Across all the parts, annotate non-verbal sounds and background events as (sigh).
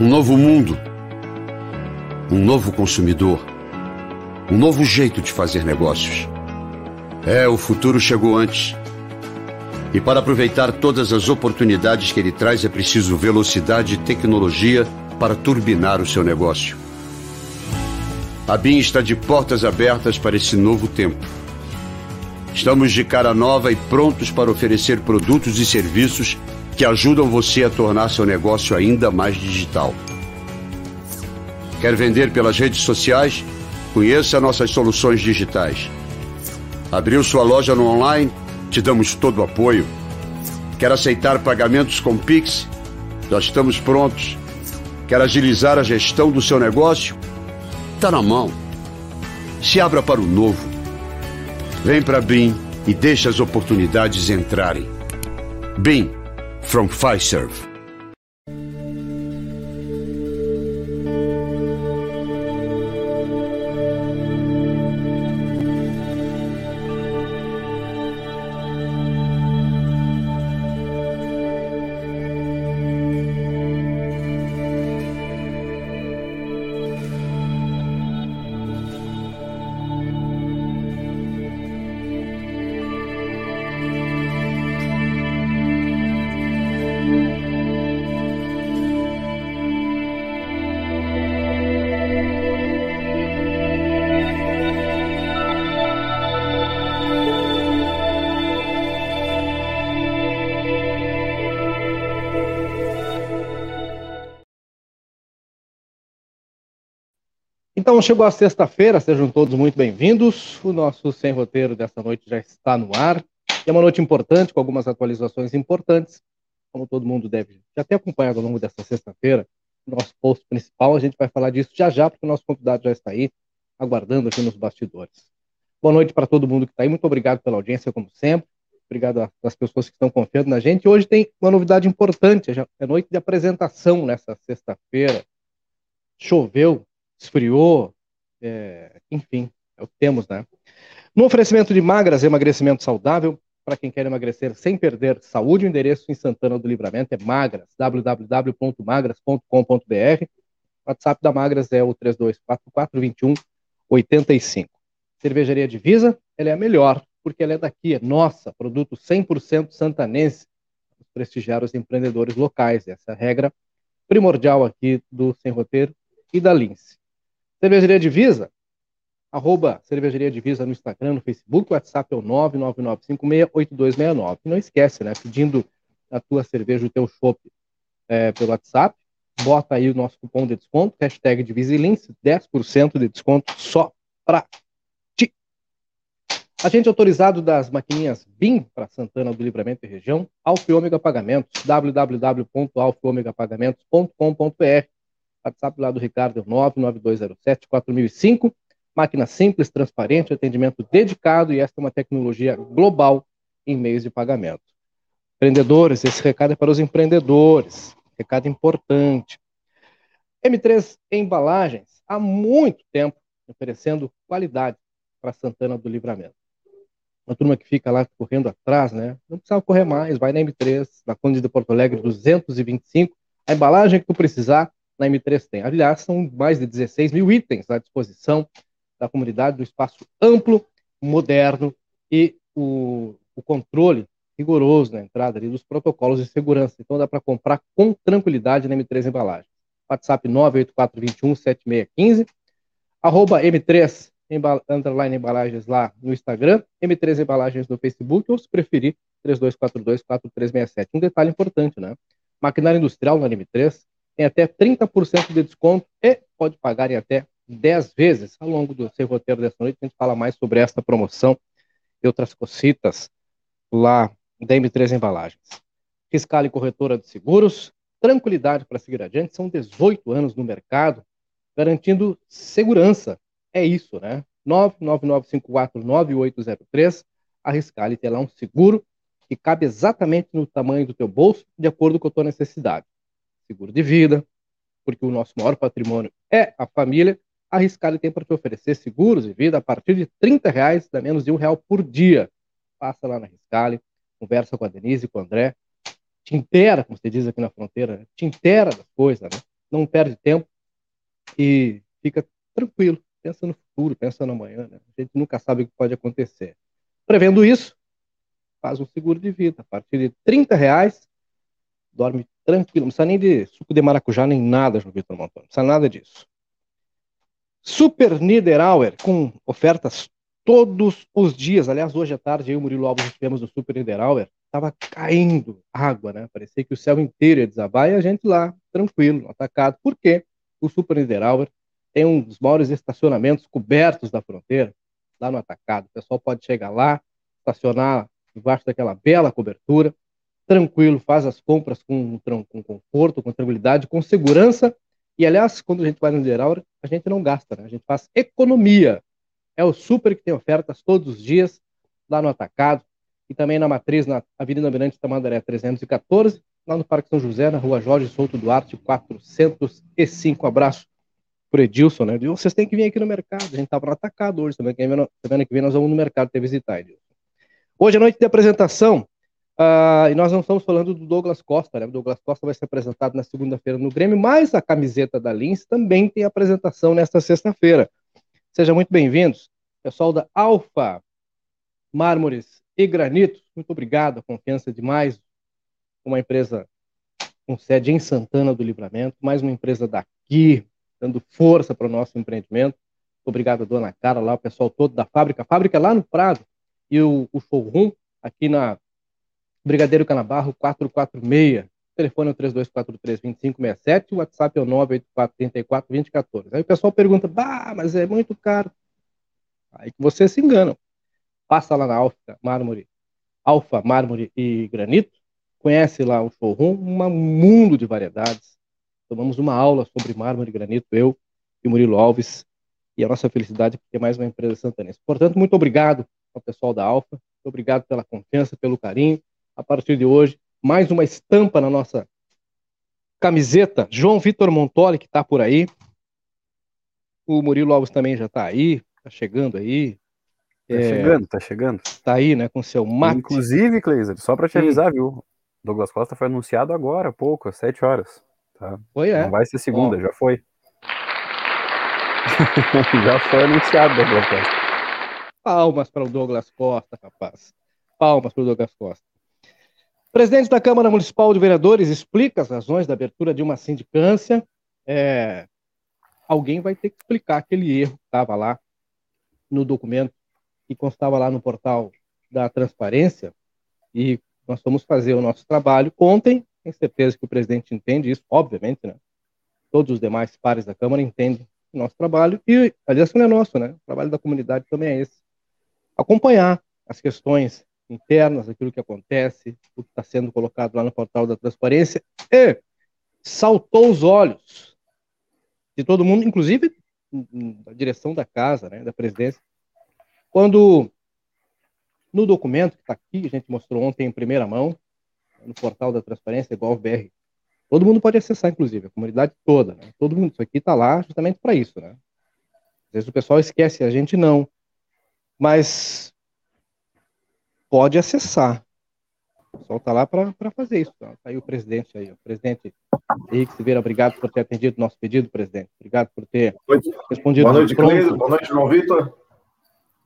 Um novo mundo. Um novo consumidor. Um novo jeito de fazer negócios. É, o futuro chegou antes. E para aproveitar todas as oportunidades que ele traz, é preciso velocidade e tecnologia para turbinar o seu negócio. A BIM está de portas abertas para esse novo tempo. Estamos de cara nova e prontos para oferecer produtos e serviços que ajudam você a tornar seu negócio ainda mais digital. Quer vender pelas redes sociais? Conheça nossas soluções digitais. Abriu sua loja no online? Te damos todo o apoio. Quer aceitar pagamentos com Pix? Nós estamos prontos. Quer agilizar a gestão do seu negócio? Está na mão. Se abra para o novo. Vem para BIM e deixe as oportunidades entrarem. BIM, from Fiserv. Então chegou a sexta-feira, sejam todos muito bem-vindos. O nosso Sem Roteiro dessa noite já está no ar. É uma noite importante, com algumas atualizações importantes, como todo mundo deve já ter acompanhado ao longo dessa sexta-feira. Nosso post principal, a gente vai falar disso já já, porque o nosso convidado já está aí, aguardando aqui nos bastidores. Boa noite para todo mundo que está aí, muito obrigado pela audiência, como sempre. Obrigado às pessoas que estão confiando na gente. Hoje tem uma novidade importante, é noite de apresentação nessa sexta-feira. Choveu, esfriou, é, enfim, é o que temos, né? No oferecimento de magras, emagrecimento saudável, para quem quer emagrecer sem perder saúde, o endereço em Santana do Livramento é magras, www.magras.com.br. O WhatsApp da Magras é o 32442185. Cervejaria Divisa, ela é a melhor, porque ela é daqui, é nossa, produto 100% santanense, prestigiar os empreendedores locais. Essa é a regra primordial aqui do Sem Roteiro e da Lince. Cervejaria Divisa, arroba Cervejaria Divisa no Instagram, no Facebook, o WhatsApp é o 999568269. Não esquece, né? Pedindo a tua cerveja, o teu chopp é, pelo WhatsApp, bota aí o nosso cupom de desconto, hashtag Divisilins, 10% de desconto só para ti. Agente autorizado das maquininhas BIM para Santana do Livramento e região, Alfa Ômega Pagamentos, www.alfaomegapagamentos.com.br WhatsApp lá do Ricardo é 99207 4005. Máquina simples, transparente, atendimento dedicado e esta é uma tecnologia global em meios de pagamento. Empreendedores, esse recado é para os empreendedores. Recado importante. M3 Embalagens, há muito tempo oferecendo qualidade para Santana do Livramento. Uma turma que fica lá correndo atrás, né? Não precisa correr mais, vai na M3, na Conde de Porto Alegre 225. A embalagem que tu precisar, na M3 tem. Aliás, são mais de 16 mil itens à disposição da comunidade, do espaço amplo, moderno e o, o controle rigoroso na entrada ali dos protocolos de segurança. Então dá para comprar com tranquilidade na M3 Embalagens. WhatsApp 984217615, arroba M3 underline embalagens lá no Instagram, M3 Embalagens no Facebook, ou se preferir, 3242-4367. Um detalhe importante, né? Maquinária industrial na M3 tem até 30% de desconto e pode pagar em até 10 vezes. Ao longo do seu roteiro dessa noite, a gente fala mais sobre esta promoção e outras cositas lá da M3 Embalagens. Fiscal e corretora de seguros, tranquilidade para seguir adiante. São 18 anos no mercado, garantindo segurança. É isso, né? 999549803. A Riscale tem lá um seguro que cabe exatamente no tamanho do teu bolso, de acordo com a tua necessidade. Seguro de vida, porque o nosso maior patrimônio é a família. A Riscale tem para te oferecer seguros de vida a partir de 30 reais, dá menos de um real por dia. Passa lá na Riscale, conversa com a Denise, com o André, te intera, como você diz aqui na fronteira, né? te intera das coisas, né? não perde tempo e fica tranquilo, pensa no futuro, pensa no amanhã, né? a gente nunca sabe o que pode acontecer. Prevendo isso, faz um seguro de vida, a partir de 30 reais, dorme tranquilo, não precisa nem de suco de maracujá, nem nada, João Vitor Montoni, não precisa nada disso. Super Niederauer, com ofertas todos os dias. Aliás, hoje à tarde, eu e o Murilo Alves estivemos no Super Niederauer, estava caindo água, né? Parecia que o céu inteiro ia desabar e a gente lá, tranquilo, atacado. Por quê? O Super Niederauer tem um dos maiores estacionamentos cobertos da fronteira, lá no atacado. O pessoal pode chegar lá, estacionar debaixo daquela bela cobertura, tranquilo, faz as compras com, com conforto, com tranquilidade, com segurança. E, aliás, quando a gente vai no Niederauer, a gente não gasta, né? A gente faz economia. É o Super que tem ofertas todos os dias, lá no atacado e também na Matriz, na Avenida Mirante Tamandaré 314, lá no Parque São José, na Rua Jorge Souto Duarte 405. Abraço pro Edilson, né? Edilson, vocês têm que vir aqui no mercado. A gente tava no atacado hoje também. Semana que vem nós vamos no mercado ter visitar, Edilson. Hoje à noite de apresentação, uh, e nós não estamos falando do Douglas Costa, né? O Douglas Costa vai ser apresentado na segunda-feira no Grêmio, mas a camiseta da Lins também tem apresentação nesta sexta-feira. Sejam muito bem-vindos. Pessoal da Alfa Mármores e Granitos, muito obrigado, a confiança de mais uma empresa com sede em Santana do Livramento, mais uma empresa daqui, dando força para o nosso empreendimento. Obrigado, dona Cara, lá, o pessoal todo da fábrica. A fábrica é lá no Prado e o, o showroom aqui na Brigadeiro Canabarro 446. O telefone é o 3243-2567, o WhatsApp é o 984-34-2014. Aí o pessoal pergunta, bah, mas é muito caro. Aí que vocês se enganam passa lá na Alfa Mármore, Alfa Mármore e Granito, conhece lá o showroom, um mundo de variedades. Tomamos uma aula sobre mármore e granito, eu e Murilo Alves, e a nossa felicidade porque é mais uma empresa santanense. Portanto, muito obrigado ao pessoal da Alfa, muito obrigado pela confiança, pelo carinho. A partir de hoje, mais uma estampa na nossa camiseta. João Vitor Montoli, que está por aí. O Murilo Alves também já está aí, está chegando aí. Tá é, chegando, tá chegando. Tá aí, né, com seu mate. Inclusive, Cleiser, só para te avisar, viu? Douglas Costa foi anunciado agora, há pouco, às 7 horas. Tá? Foi, é. Não vai ser segunda, já foi. (laughs) já foi anunciado, Douglas Costa. Palmas para o Douglas Costa, rapaz. Palmas para o Douglas Costa. Presidente da Câmara Municipal de Vereadores explica as razões da abertura de uma sindicância. É... Alguém vai ter que explicar aquele erro que estava lá no documento que constava lá no portal da transparência, e nós fomos fazer o nosso trabalho ontem, tenho certeza que o presidente entende isso, obviamente, né? Todos os demais pares da Câmara entendem o nosso trabalho, e, aliás, não é nosso, né? O trabalho da comunidade também é esse. Acompanhar as questões internas, aquilo que acontece, o que está sendo colocado lá no portal da transparência, e saltou os olhos de todo mundo, inclusive da direção da casa, né, da presidência, quando no documento que está aqui, a gente mostrou ontem em primeira mão, no portal da transparência, igual BR, todo mundo pode acessar, inclusive, a comunidade toda. Né? Todo mundo, isso aqui está lá justamente para isso. Né? Às vezes o pessoal esquece, a gente não. Mas pode acessar. O pessoal está lá para fazer isso. Está aí o presidente aí. O presidente Henrique Silveira, obrigado por ter atendido o nosso pedido, presidente. Obrigado por ter respondido. Boa noite, Cleiton. Boa noite, João Vitor.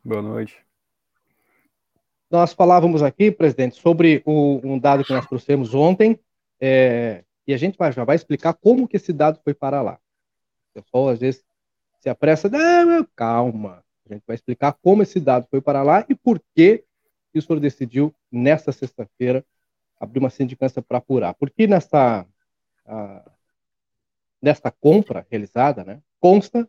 Boa noite. Nós falávamos aqui, presidente, sobre o, um dado que nós trouxemos ontem, é, e a gente vai, já vai explicar como que esse dado foi para lá. O pessoal às vezes se apressa, não, calma. A gente vai explicar como esse dado foi para lá e por que o senhor decidiu, nesta sexta-feira, abrir uma sindicância para apurar. Porque nesta, a, nesta compra realizada, né, consta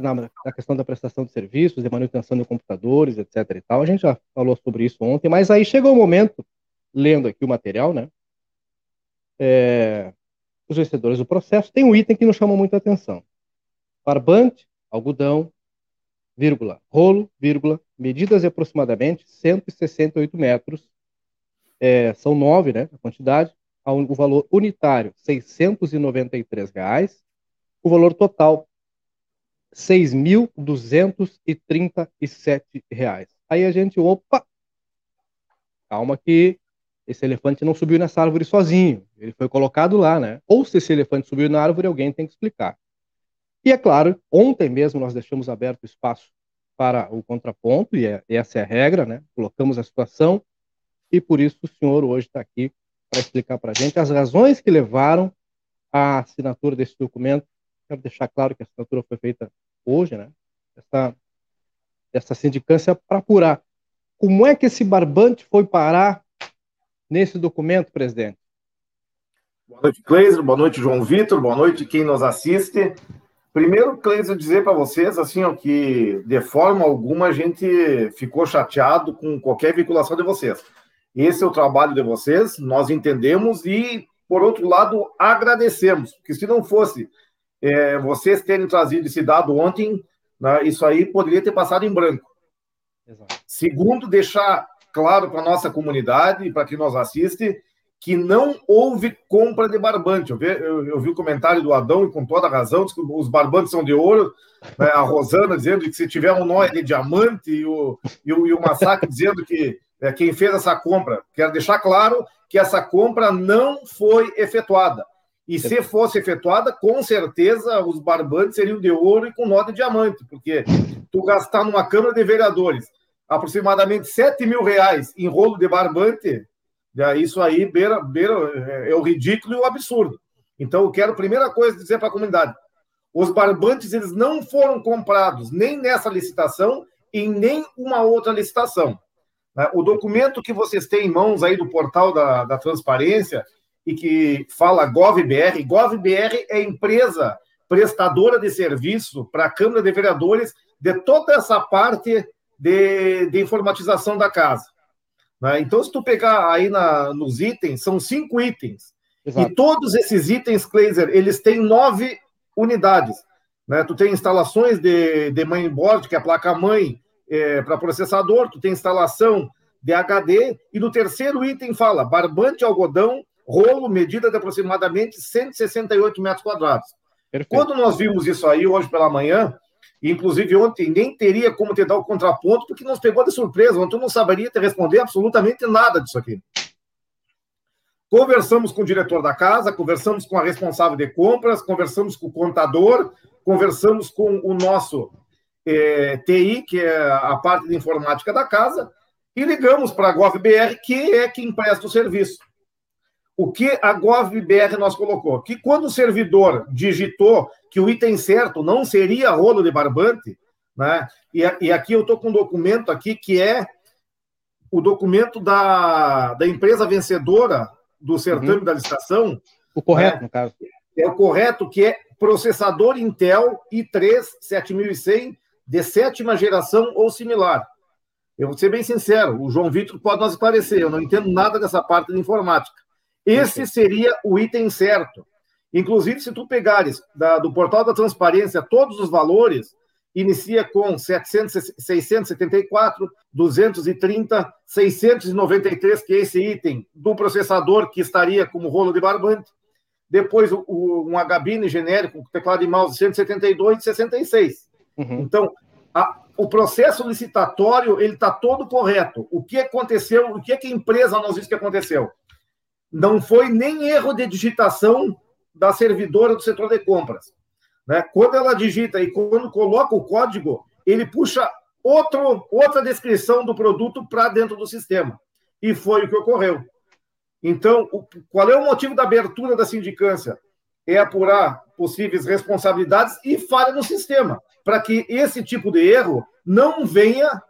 na, na questão da prestação de serviços, de manutenção de computadores, etc. e tal. A gente já falou sobre isso ontem, mas aí chegou o momento, lendo aqui o material, né? é, os vencedores do processo, tem um item que nos chama muita atenção. Barbante, algodão, vírgula, rolo, vírgula, medidas de aproximadamente 168 metros, é, são nove, né, a quantidade, o valor unitário, 693 reais, o valor total, 6.237 reais. Aí a gente, opa, calma que esse elefante não subiu nessa árvore sozinho, ele foi colocado lá, né? Ou se esse elefante subiu na árvore, alguém tem que explicar. E é claro, ontem mesmo nós deixamos aberto espaço para o contraponto, e é, essa é a regra, né? Colocamos a situação, e por isso o senhor hoje está aqui para explicar para a gente as razões que levaram à assinatura desse documento. Quero deixar claro que a assinatura foi feita hoje, né? Essa, essa sindicância para apurar como é que esse barbante foi parar nesse documento, presidente. Boa noite, Cleiser. Boa noite, João Vitor. Boa noite, quem nos assiste. Primeiro, Cleiser, dizer para vocês assim, ó, que de forma alguma a gente ficou chateado com qualquer vinculação de vocês. Esse é o trabalho de vocês, nós entendemos e, por outro lado, agradecemos, porque se não fosse é, vocês terem trazido esse dado ontem, né, isso aí poderia ter passado em branco. Exato. Segundo, deixar claro para a nossa comunidade e para quem nos assiste que não houve compra de barbante. Eu vi, eu, eu vi o comentário do Adão, e com toda razão, que os barbantes são de ouro. Né? A Rosana dizendo que se tiver um nó é de diamante, e o, e o, e o Massacre dizendo que é, quem fez essa compra. Quero deixar claro que essa compra não foi efetuada. E se fosse efetuada, com certeza os barbantes seriam de ouro e com nó de diamante, porque tu gastar numa Câmara de Vereadores aproximadamente 7 mil reais em rolo de barbante, isso aí beira, beira, é, é o ridículo e o absurdo. Então, eu quero, primeira coisa, dizer para a comunidade: os barbantes eles não foram comprados nem nessa licitação e nem uma outra licitação. Né? O documento que vocês têm em mãos aí do portal da, da transparência e que fala GovBR, GovBR é empresa prestadora de serviço para a Câmara de Vereadores de toda essa parte de, de informatização da casa. Né? Então, se tu pegar aí na, nos itens, são cinco itens. Exato. E todos esses itens, Kleiser, eles têm nove unidades. Né? Tu tem instalações de, de mainboard, que é a placa-mãe, é, para processador, tu tem instalação de HD, e no terceiro item fala barbante algodão, rolo, medida de aproximadamente 168 metros quadrados. Perfeito. Quando nós vimos isso aí hoje pela manhã, inclusive ontem nem teria como te dar o contraponto, porque nos pegou de surpresa, ontem não saberia te responder absolutamente nada disso aqui. Conversamos com o diretor da casa, conversamos com a responsável de compras, conversamos com o contador, conversamos com o nosso é, TI, que é a parte de informática da casa, e ligamos para a GovBR, que é quem presta o serviço. O que a GovBR nos colocou? Que quando o servidor digitou que o item certo não seria rolo de barbante, né? E, e aqui eu estou com um documento aqui que é o documento da, da empresa vencedora do certame uhum. da licitação. O correto, né? no caso. É o correto, que é processador Intel i3 7100 de sétima geração ou similar. Eu vou ser bem sincero, o João Vitor pode nos esclarecer, eu não entendo nada dessa parte de informática. Esse seria o item certo. Inclusive, se tu pegares da, do portal da transparência todos os valores, inicia com 700, 674, 230, 693, que é esse item do processador que estaria como rolo de barbante. Depois, o, o, um genérico, teclado e mouse 172 e 66. Uhum. Então, a, o processo licitatório ele está todo correto. O que aconteceu? O que, é que a empresa nos disse que aconteceu? Não foi nem erro de digitação da servidora do setor de compras. Né? Quando ela digita e quando coloca o código, ele puxa outro, outra descrição do produto para dentro do sistema. E foi o que ocorreu. Então, o, qual é o motivo da abertura da sindicância? É apurar possíveis responsabilidades e falha no sistema para que esse tipo de erro não venha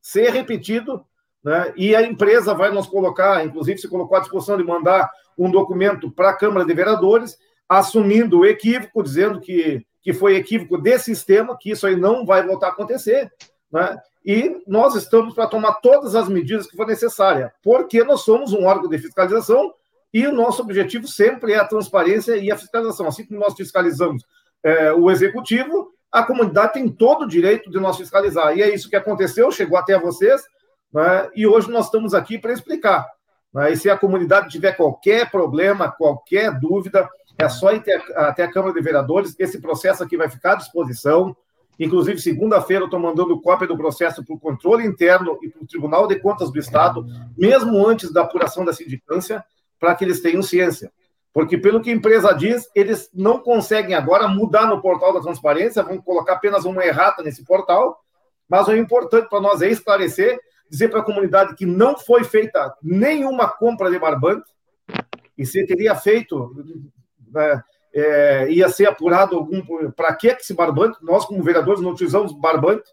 ser repetido, né? e a empresa vai nos colocar, inclusive se colocou à disposição de mandar um documento para a Câmara de Vereadores, assumindo o equívoco, dizendo que, que foi equívoco desse sistema, que isso aí não vai voltar a acontecer, né? e nós estamos para tomar todas as medidas que for necessária, porque nós somos um órgão de fiscalização E o nosso objetivo sempre é a transparência e a fiscalização. Assim como nós fiscalizamos é, o executivo, a comunidade tem todo o direito de nós fiscalizar. E é isso que aconteceu, chegou até vocês, né, e hoje nós estamos aqui para explicar. Né, e se a comunidade tiver qualquer problema, qualquer dúvida, é só ir até a Câmara de Vereadores. Esse processo aqui vai ficar à disposição. Inclusive, segunda-feira, eu estou mandando cópia do processo para o controle interno e para o Tribunal de Contas do Estado, mesmo antes da apuração da sindicância, para que eles tenham ciência. Porque, pelo que a empresa diz, eles não conseguem agora mudar no portal da transparência, vão colocar apenas uma errata nesse portal. Mas o importante para nós é esclarecer, dizer para a comunidade que não foi feita nenhuma compra de barbante, e se teria feito, né, é, ia ser apurado algum. Para que esse barbante? Nós, como vereadores, não utilizamos barbante.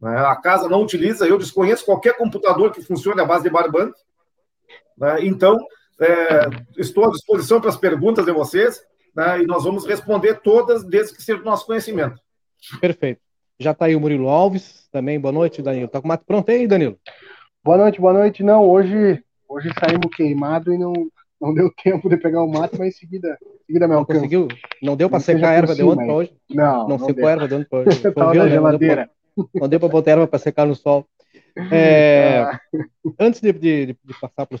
Né, a casa não utiliza, eu desconheço qualquer computador que funcione à base de barbante. Né, então, é, estou à disposição para as perguntas de vocês né, e nós vamos responder todas desde que seja do nosso conhecimento. Perfeito. Já está aí o Murilo Alves também. Boa noite, Danilo. Está com o mato pronto aí, Danilo? Boa noite, boa noite. Não, hoje, hoje saímos queimado e não, não deu tempo de pegar o mato, mas em seguida, em seguida não conseguiu? Não deu para secar a erva de ontem para hoje? Não. Não, não secou a erva de ontem para hoje. (laughs) Estava na geladeira. Não deu para botar erva para secar no sol. É, ah. (laughs) antes de, de, de passar para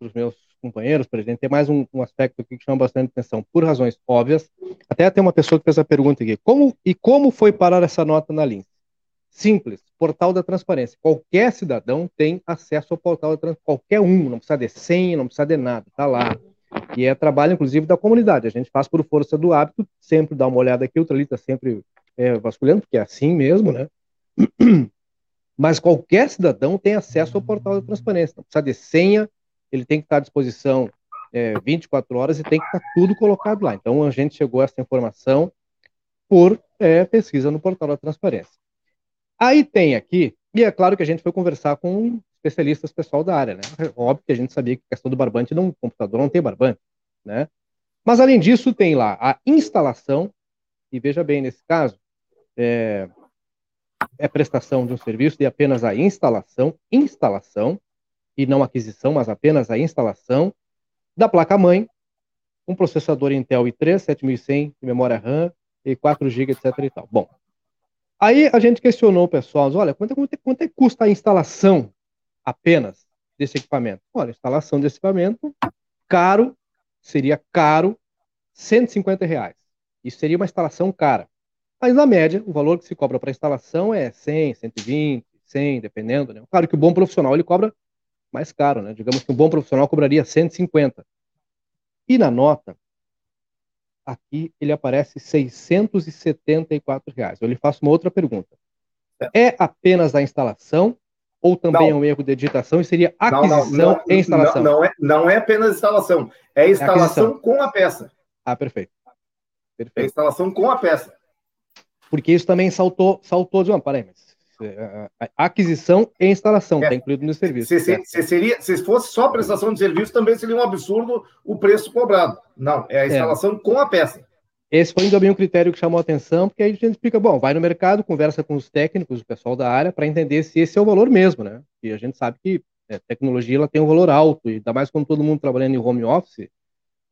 os meus companheiros, presidente, tem mais um, um, aspecto aqui que chama bastante atenção, por razões óbvias. Até tem uma pessoa que fez a pergunta aqui: como e como foi parar essa nota na Lins? Simples, portal da transparência. Qualquer cidadão tem acesso ao portal da transparência, qualquer um, não precisa de senha, não precisa de nada, está lá. E é trabalho, inclusive, da comunidade. A gente faz por força do hábito, sempre dá uma olhada aqui, o está sempre é, vasculhando, porque é assim mesmo, né? (clears throat) Mas qualquer cidadão tem acesso ao portal da transparência. Não precisa de senha, ele tem que estar à disposição é, 24 horas e tem que estar tudo colocado lá. Então a gente chegou a essa informação por é, pesquisa no portal da transparência. Aí tem aqui, e é claro que a gente foi conversar com especialistas pessoal da área, né? Óbvio que a gente sabia que a questão do barbante, não, o computador não tem barbante, né? Mas além disso, tem lá a instalação, e veja bem, nesse caso, é, é prestação de um serviço de apenas a instalação, instalação, e não aquisição, mas apenas a instalação da placa-mãe, um processador Intel i3, 7100 de memória RAM e 4 GB, etc e tal. Bom, aí a gente questionou o pessoal, olha, quanto, quanto, é, quanto é que custa a instalação apenas desse equipamento? Olha, a instalação desse equipamento, caro, seria caro, 150 reais. Isso seria uma instalação cara. Mas, na média, o valor que se cobra para instalação é 100, 120, 100, dependendo. Né? Claro que o bom profissional ele cobra mais caro, né? Digamos que um bom profissional cobraria 150. E na nota, aqui ele aparece 674 reais. Eu lhe faço uma outra pergunta. É apenas a instalação ou também não. é um erro de digitação e seria aquisição não, não, e instalação? Não, é, não é apenas instalação, é instalação é com a peça. Ah, perfeito. perfeito. É instalação com a peça. Porque isso também saltou, saltou de uma, peraí, mas aquisição e instalação, está é, incluído no serviço. Se, se, se, seria, se fosse só prestação de serviço, também seria um absurdo o preço cobrado. Não, é a é. instalação é. com a peça. Esse foi também um critério que chamou a atenção, porque aí a gente explica, bom, vai no mercado, conversa com os técnicos, o pessoal da área, para entender se esse é o valor mesmo, né? E a gente sabe que a é, tecnologia ela tem um valor alto, e ainda mais quando todo mundo trabalhando em home office,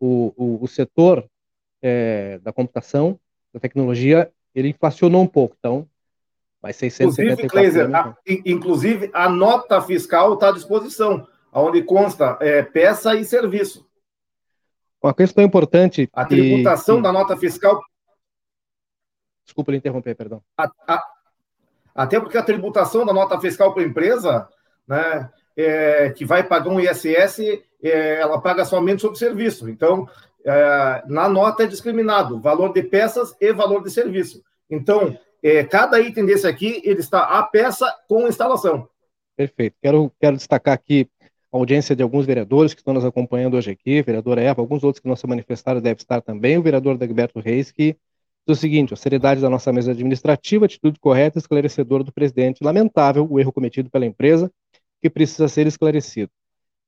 o, o, o setor é, da computação, da tecnologia, ele inflacionou um pouco. Então, mas 674 inclusive, a, inclusive, a nota fiscal está à disposição, onde consta é, peça e serviço. Uma questão importante. A tributação da nota fiscal. Desculpa lhe interromper, perdão. A, a, até porque a tributação da nota fiscal para a empresa, né, é, que vai pagar um ISS, é, ela paga somente sobre serviço. Então, é, na nota é discriminado valor de peças e valor de serviço. Então, é, cada item desse aqui, ele está a peça com instalação. Perfeito. Quero, quero destacar aqui a audiência de alguns vereadores que estão nos acompanhando hoje aqui, vereadora Eva, alguns outros que não se manifestaram devem estar também, o vereador Dagberto Reis, que diz o seguinte, a seriedade da nossa mesa administrativa, atitude correta e esclarecedora do presidente, lamentável o erro cometido pela empresa, que precisa ser esclarecido.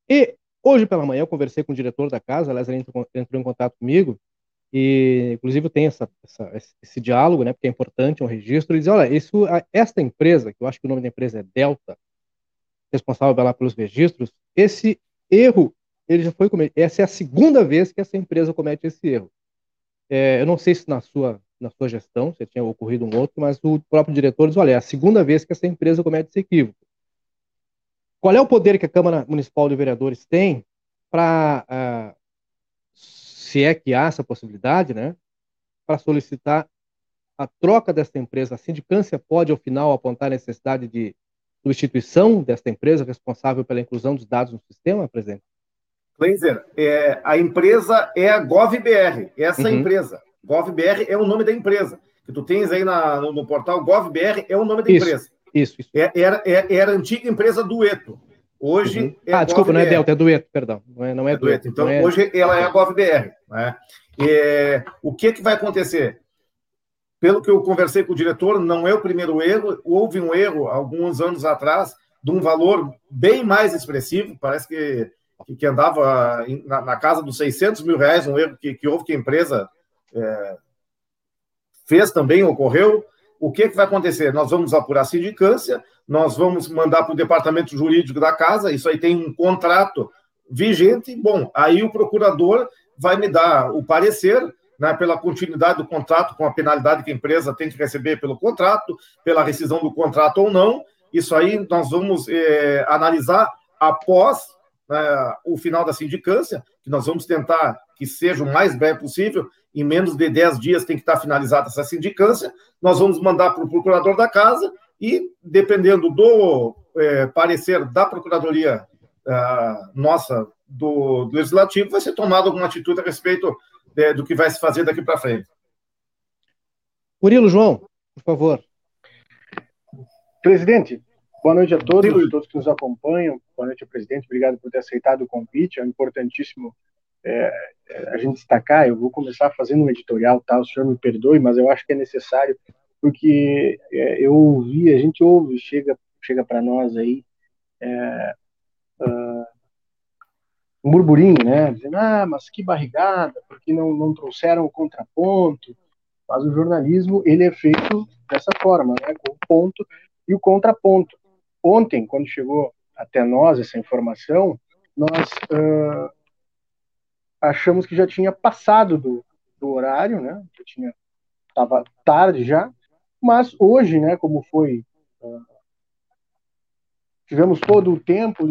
E hoje pela manhã eu conversei com o diretor da casa, aliás, ele entrou em contato comigo, e inclusive tem essa, essa, esse diálogo, né, porque é importante, é um registro, ele diz, olha, isso, esta empresa, que eu acho que o nome da empresa é Delta, responsável lá pelos registros, esse erro, ele já foi cometido. Essa é a segunda vez que essa empresa comete esse erro. É, eu não sei se na sua, na sua gestão se tinha ocorrido um outro, mas o próprio diretor diz: olha, é a segunda vez que essa empresa comete esse equívoco. Qual é o poder que a Câmara Municipal de Vereadores tem para, uh, ah, se é que há essa possibilidade, né, para solicitar a troca desta empresa? A sindicância pode, ao final, apontar a necessidade de substituição desta empresa responsável pela inclusão dos dados no sistema, presidente? Glazer, é, a empresa é a GovBR, essa uhum. empresa. GovBR é o nome da empresa. Que tu tens aí na, no, no, portal GovBR é o nome da isso, empresa. Isso, isso. É, era, é, era antiga empresa Dueto. Hoje uhum. é Ah, desculpa, não é Delta, é Dueto, perdão. Não é, não é, é Dueto. Dueto. Então, é... hoje ela é a GovBR. Né? É, o que, que vai acontecer? Pelo que eu conversei com o diretor, não é o primeiro erro. Houve um erro alguns anos atrás de um valor bem mais expressivo, parece que que, andava na, na, casa dos 600 mil reais, um erro que, que houve que a empresa é, fez também, ocorreu. O que, que vai acontecer? Nós vamos apurar a sindicância, nós vamos mandar para o departamento jurídico da casa, isso aí tem um contrato vigente. Bom, aí o procurador vai me dar o parecer né, pela continuidade do contrato, com a penalidade que a empresa tem que receber pelo contrato, pela rescisão do contrato ou não. Isso aí nós vamos é, analisar após né, o final da sindicância, que nós vamos tentar que seja o mais breve possível, em menos de 10 dias tem que estar finalizada essa sindicância, nós vamos mandar para o procurador da casa e, dependendo do é, parecer da procuradoria uh, nossa, do, do, legislativo, vai ser tomada alguma atitude a respeito de, do que vai se fazer daqui para frente. Murilo João, por favor. Presidente, Boa noite a todos, a todos que nos acompanham. Boa noite, presidente. Obrigado por ter aceitado o convite. É importantíssimo é, é, a gente destacar. Eu vou começar fazendo um editorial, tá? O senhor me perdoe, mas eu acho que é necessário, porque é, eu ouvi, a gente ouve, chega, chega para nós aí é, uh, um burburinho, né? Dizendo, ah, mas que barrigada, porque não, não trouxeram o contraponto. Mas o jornalismo, ele é feito dessa forma, né? Com o ponto e o contraponto ontem, quando chegou até nós essa informação, nós uh, achamos que já tinha passado do, do horário, né? Já tinha estava tarde já, mas hoje, né? Como foi uh, tivemos todo o tempo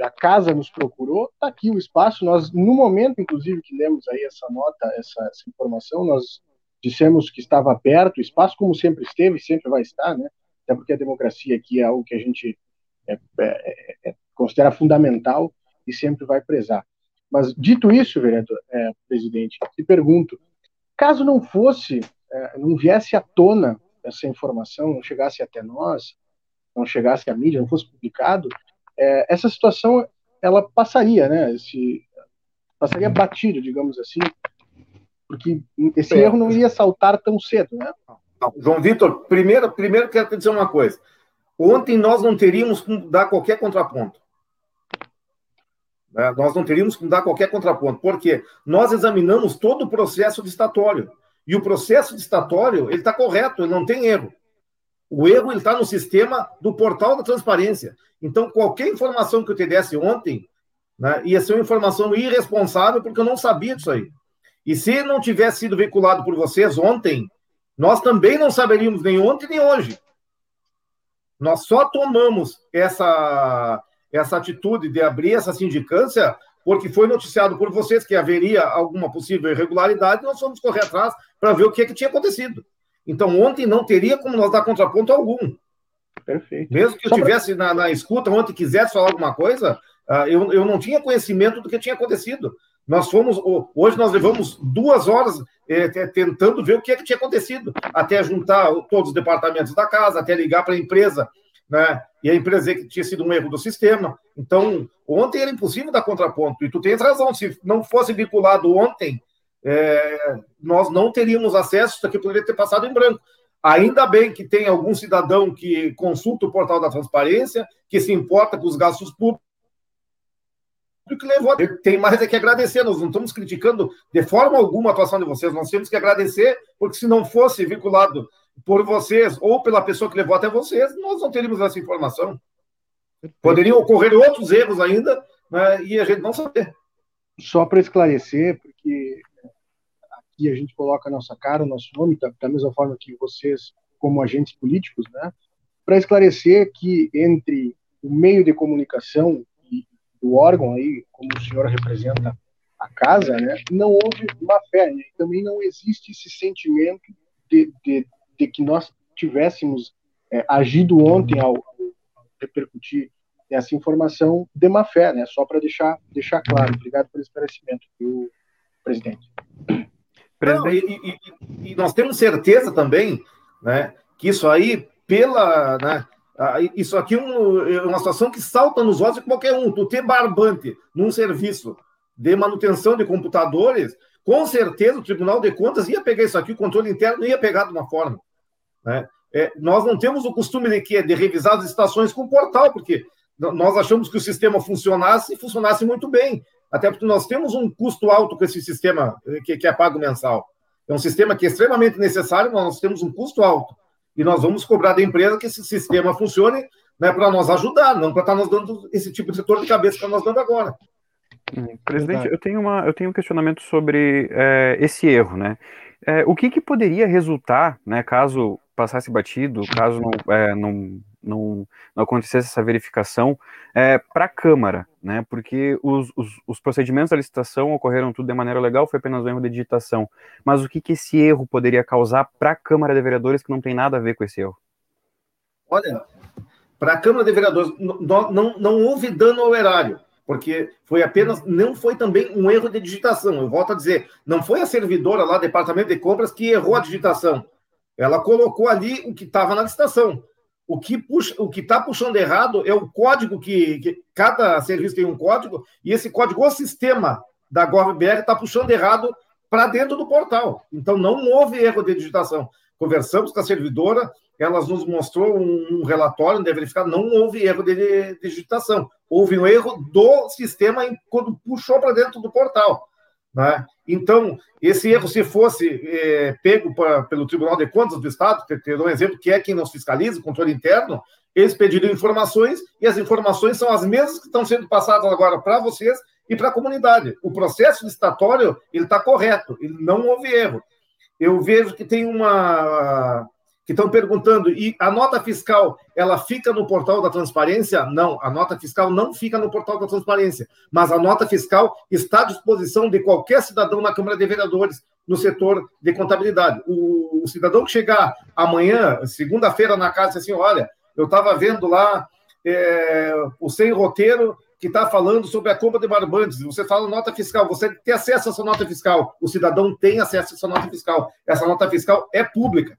a casa nos procurou, está aqui o espaço. Nós, no momento, inclusive, que lemos aí essa nota, essa, essa, informação, nós dissemos que estava aberto o espaço, como sempre esteve, sempre vai estar, né? até porque a democracia aqui é algo que a gente é, é, é, considera fundamental e sempre vai prezar. Mas, dito isso, vereador, é, presidente, te pergunto, caso não fosse, é, não viesse à tona essa informação, não chegasse até nós, não chegasse à mídia, não fosse publicado, é, essa situação ela passaria, né? Esse, passaria batido, digamos assim, porque esse erro não ia saltar tão cedo, né? Não, João Vitor, primeiro, primeiro quero te dizer uma coisa. Ontem nós não teríamos como dar qualquer contraponto. Né? Nós não teríamos como dar qualquer contraponto, porque nós examinamos todo o processo estatório. E o processo estatório ele está correto, ele não tem erro. O erro está no sistema do portal da transparência. Então, qualquer informação que eu te desse ontem né, ia ser uma informação irresponsável, porque eu não sabia disso aí. E se não tivesse sido veiculado por vocês ontem, nós também não saberíamos nem ontem nem hoje. Nós só tomamos essa, essa atitude de abrir essa sindicância porque foi noticiado por vocês que haveria alguma possível irregularidade, nós fomos correr atrás para ver o que, é que tinha acontecido. Então, ontem não teria como nós dar contraponto algum. Perfeito. Mesmo que eu estivesse pra... na, na, escuta ontem quisesse falar alguma coisa, uh, eu, eu não tinha conhecimento do que tinha acontecido. Nós fomos, hoje nós levamos duas horas é, tentando ver o que, é que tinha acontecido, até juntar todos os departamentos da casa, até ligar para a empresa, né? E a empresa que tinha sido um erro do sistema. Então, ontem era impossível dar contraponto. E tu tens razão, se não fosse vinculado ontem, é, nós não teríamos acesso, isso aqui poderia ter passado em branco. Ainda bem que tem algum cidadão que consulta o portal da transparência, que se importa com os gastos públicos que levou. Tem mais é que agradecer, nós não estamos criticando de forma alguma a atuação de vocês, nós temos que agradecer, porque se não fosse vinculado por vocês ou pela pessoa que levou até vocês, nós não teríamos essa informação. Poderiam ocorrer outros erros ainda né, e a gente não saber. Só para esclarecer, porque aqui a gente coloca a nossa cara, o nosso nome, da, da mesma forma que vocês, como agentes políticos, né? Para esclarecer que entre o meio de comunicação e o órgão aí, como o senhor representa a casa, né, não houve má fé, né? também não existe esse sentimento de, de, de que nós tivéssemos é, agido ontem ao, ao, repercutir essa informação de má fé, né? Só para deixar, deixar claro. Obrigado pelo esclarecimento, viu, presidente. Não, e, e, e, nós temos certeza também, né, que isso aí, pela, né, isso aqui é, é uma situação que salta nos olhos de qualquer um. Tu ter barbante num serviço de manutenção de computadores, com certeza o Tribunal de Contas ia pegar isso aqui, o controle interno ia pegar de uma forma. Né? É, nós não temos o costume de, de revisar as estações com portal, porque nós achamos que o sistema funcionasse e funcionasse muito bem. Até porque nós temos um custo alto com esse sistema eh, que, que é pago mensal. É um sistema que é extremamente necessário, mas nós temos um custo alto. E nós vamos cobrar da empresa que esse sistema funcione né, para nós ajudar, não para estar tá nos dando esse tipo de dor de cabeça que nós dando agora. Hum, presidente, eu tenho, uma, eu tenho um questionamento sobre é, esse erro, né? É, o que, que poderia resultar, né, caso passasse batido, caso não, é, não, não, não, acontecesse essa verificação, para a Câmara, né? Porque os, os, os, procedimentos da licitação ocorreram tudo de maneira legal, foi apenas um erro de digitação. Mas o que, que esse erro poderia causar para a Câmara de Vereadores que não tem nada a ver com esse erro? Olha, para a Câmara de Vereadores, não, não, não houve dano ao erário porque foi apenas, não foi também um erro de digitação. Eu volto a dizer, não foi a servidora lá, departamento de compras, que errou a digitação. Ela colocou ali o que estava na licitação. O que puxa, o que está puxando errado é o código que, que, cada serviço tem um código e esse código, o sistema da GovBR está puxando errado para dentro do portal. Então não houve erro de digitação. Conversamos com a servidora, elas nos mostrou um, um relatório de verificar, não houve erro de, de, digitação, houve um erro do sistema em, quando puxou para dentro do portal. Né? Então, esse erro, se fosse é, pego pra, pelo Tribunal de Contas do Estado, que, um exemplo, que é quem nos fiscaliza, o controle interno, eles pediram informações e as informações são as mesmas que estão sendo passadas agora para vocês e para a comunidade. O processo licitatório ele está correto, ele não houve erro. Eu vejo que tem uma que estão perguntando, e a nota fiscal, ela fica no portal da transparência? Não, a nota fiscal não fica no portal da transparência, mas a nota fiscal está à disposição de qualquer cidadão na Câmara de Vereadores, no setor de contabilidade. O, o cidadão que chegar amanhã, segunda-feira, na casa, assim, olha, eu estava vendo lá é, o sem roteiro que está falando sobre a compra de barbantes. Você fala nota fiscal, você tem acesso a essa nota fiscal. O cidadão tem acesso a essa nota fiscal. Essa nota fiscal é pública.